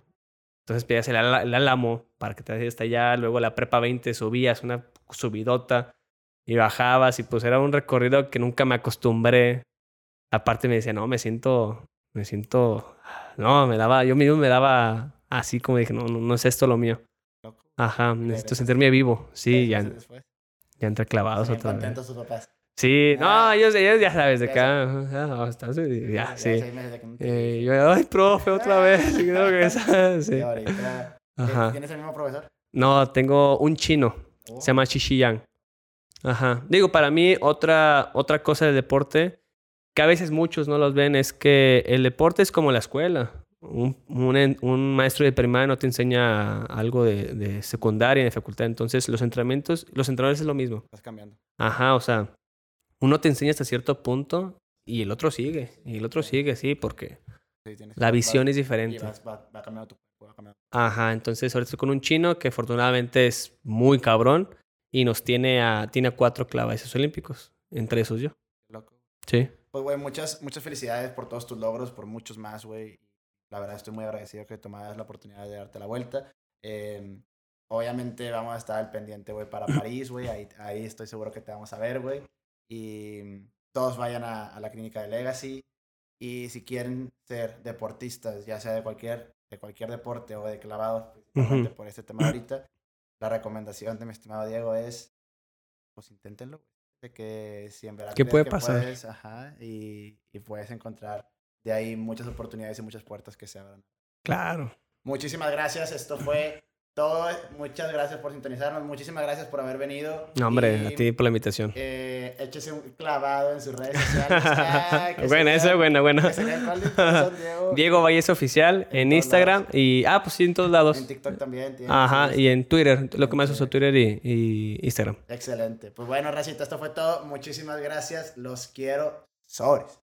Entonces pedías el, el álamo para que te vayas hasta allá. Luego la prepa 20 subías una subidota y bajabas. Y pues era un recorrido que nunca me acostumbré. Aparte me decía, no, me siento, me siento, no, me daba, yo mismo me daba así como dije, no, no, no es esto lo mío. Loco. Ajá, necesito sentirme vivo. Sí, ya, ya entre clavados otra vez. tus papás. Sí, no, Ah. ellos, ellos ya sabes, de acá, ah, ya, sí. Eh, yo, ay, profe, otra vez. y creo que esa- Y sí. ahorita, ¿eh, Ajá. ¿tienes el mismo profesor? No, tengo un chino. Oh, Se llama Chichiyang. Ajá. Digo, para mí, otra, otra cosa del deporte, que a veces muchos no los ven, es que el deporte es como la escuela. Un, un, un maestro de primaria no te enseña algo de, de secundaria, de facultad. Entonces, los entrenamientos, los entrenadores es lo mismo. Estás cambiando. Ajá, o sea, uno te enseña hasta cierto punto y el otro sigue. Y el otro sigue, sí, porque Sí, la visión es y diferente. vas- va, va cambiando tu cuerpo, va cambiando. Ajá, entonces ahorita estoy con un chino que afortunadamente es muy cabrón y nos tiene a, tiene a cuatro clavados olímpicos, entre esos yo. Loco. Sí. Pues, güey, muchas, muchas felicidades por todos tus logros, por muchos más, güey. La verdad, estoy muy agradecido que tomaras la oportunidad de darte la vuelta. Eh, obviamente, vamos a estar al pendiente, güey, para (clears throat) París, güey. Ahí, ahí estoy seguro que te vamos a ver, güey. Y todos vayan a, a la clínica de Legacy. Y si quieren ser deportistas, ya sea de cualquier, de cualquier deporte o de clavados, principalmente por este tema (clears throat) ahorita, la recomendación de mi estimado Diego es, pues inténtenlo. De que si en verdad ¿Qué puede que pasar? puedes, ajá, y, y puedes encontrar de ahí muchas oportunidades y muchas puertas que se abran. Claro. Muchísimas gracias, esto fue todo. Muchas gracias por sintonizarnos, muchísimas gracias por haber venido. No, hombre, y, a ti por la invitación. eh, échese un clavado en sus redes sociales. (laughs) Ah, buena, esa es buena, buena. Diego. Diego Valles Oficial En Instagram lados. y, ah, pues sí, en todos lados. En TikTok también. tiene Ajá, y en Twitter, lo que más uso Twitter y, y Instagram. Excelente. Pues bueno, Racita, esto fue todo. Muchísimas gracias. Los quiero. Sobres.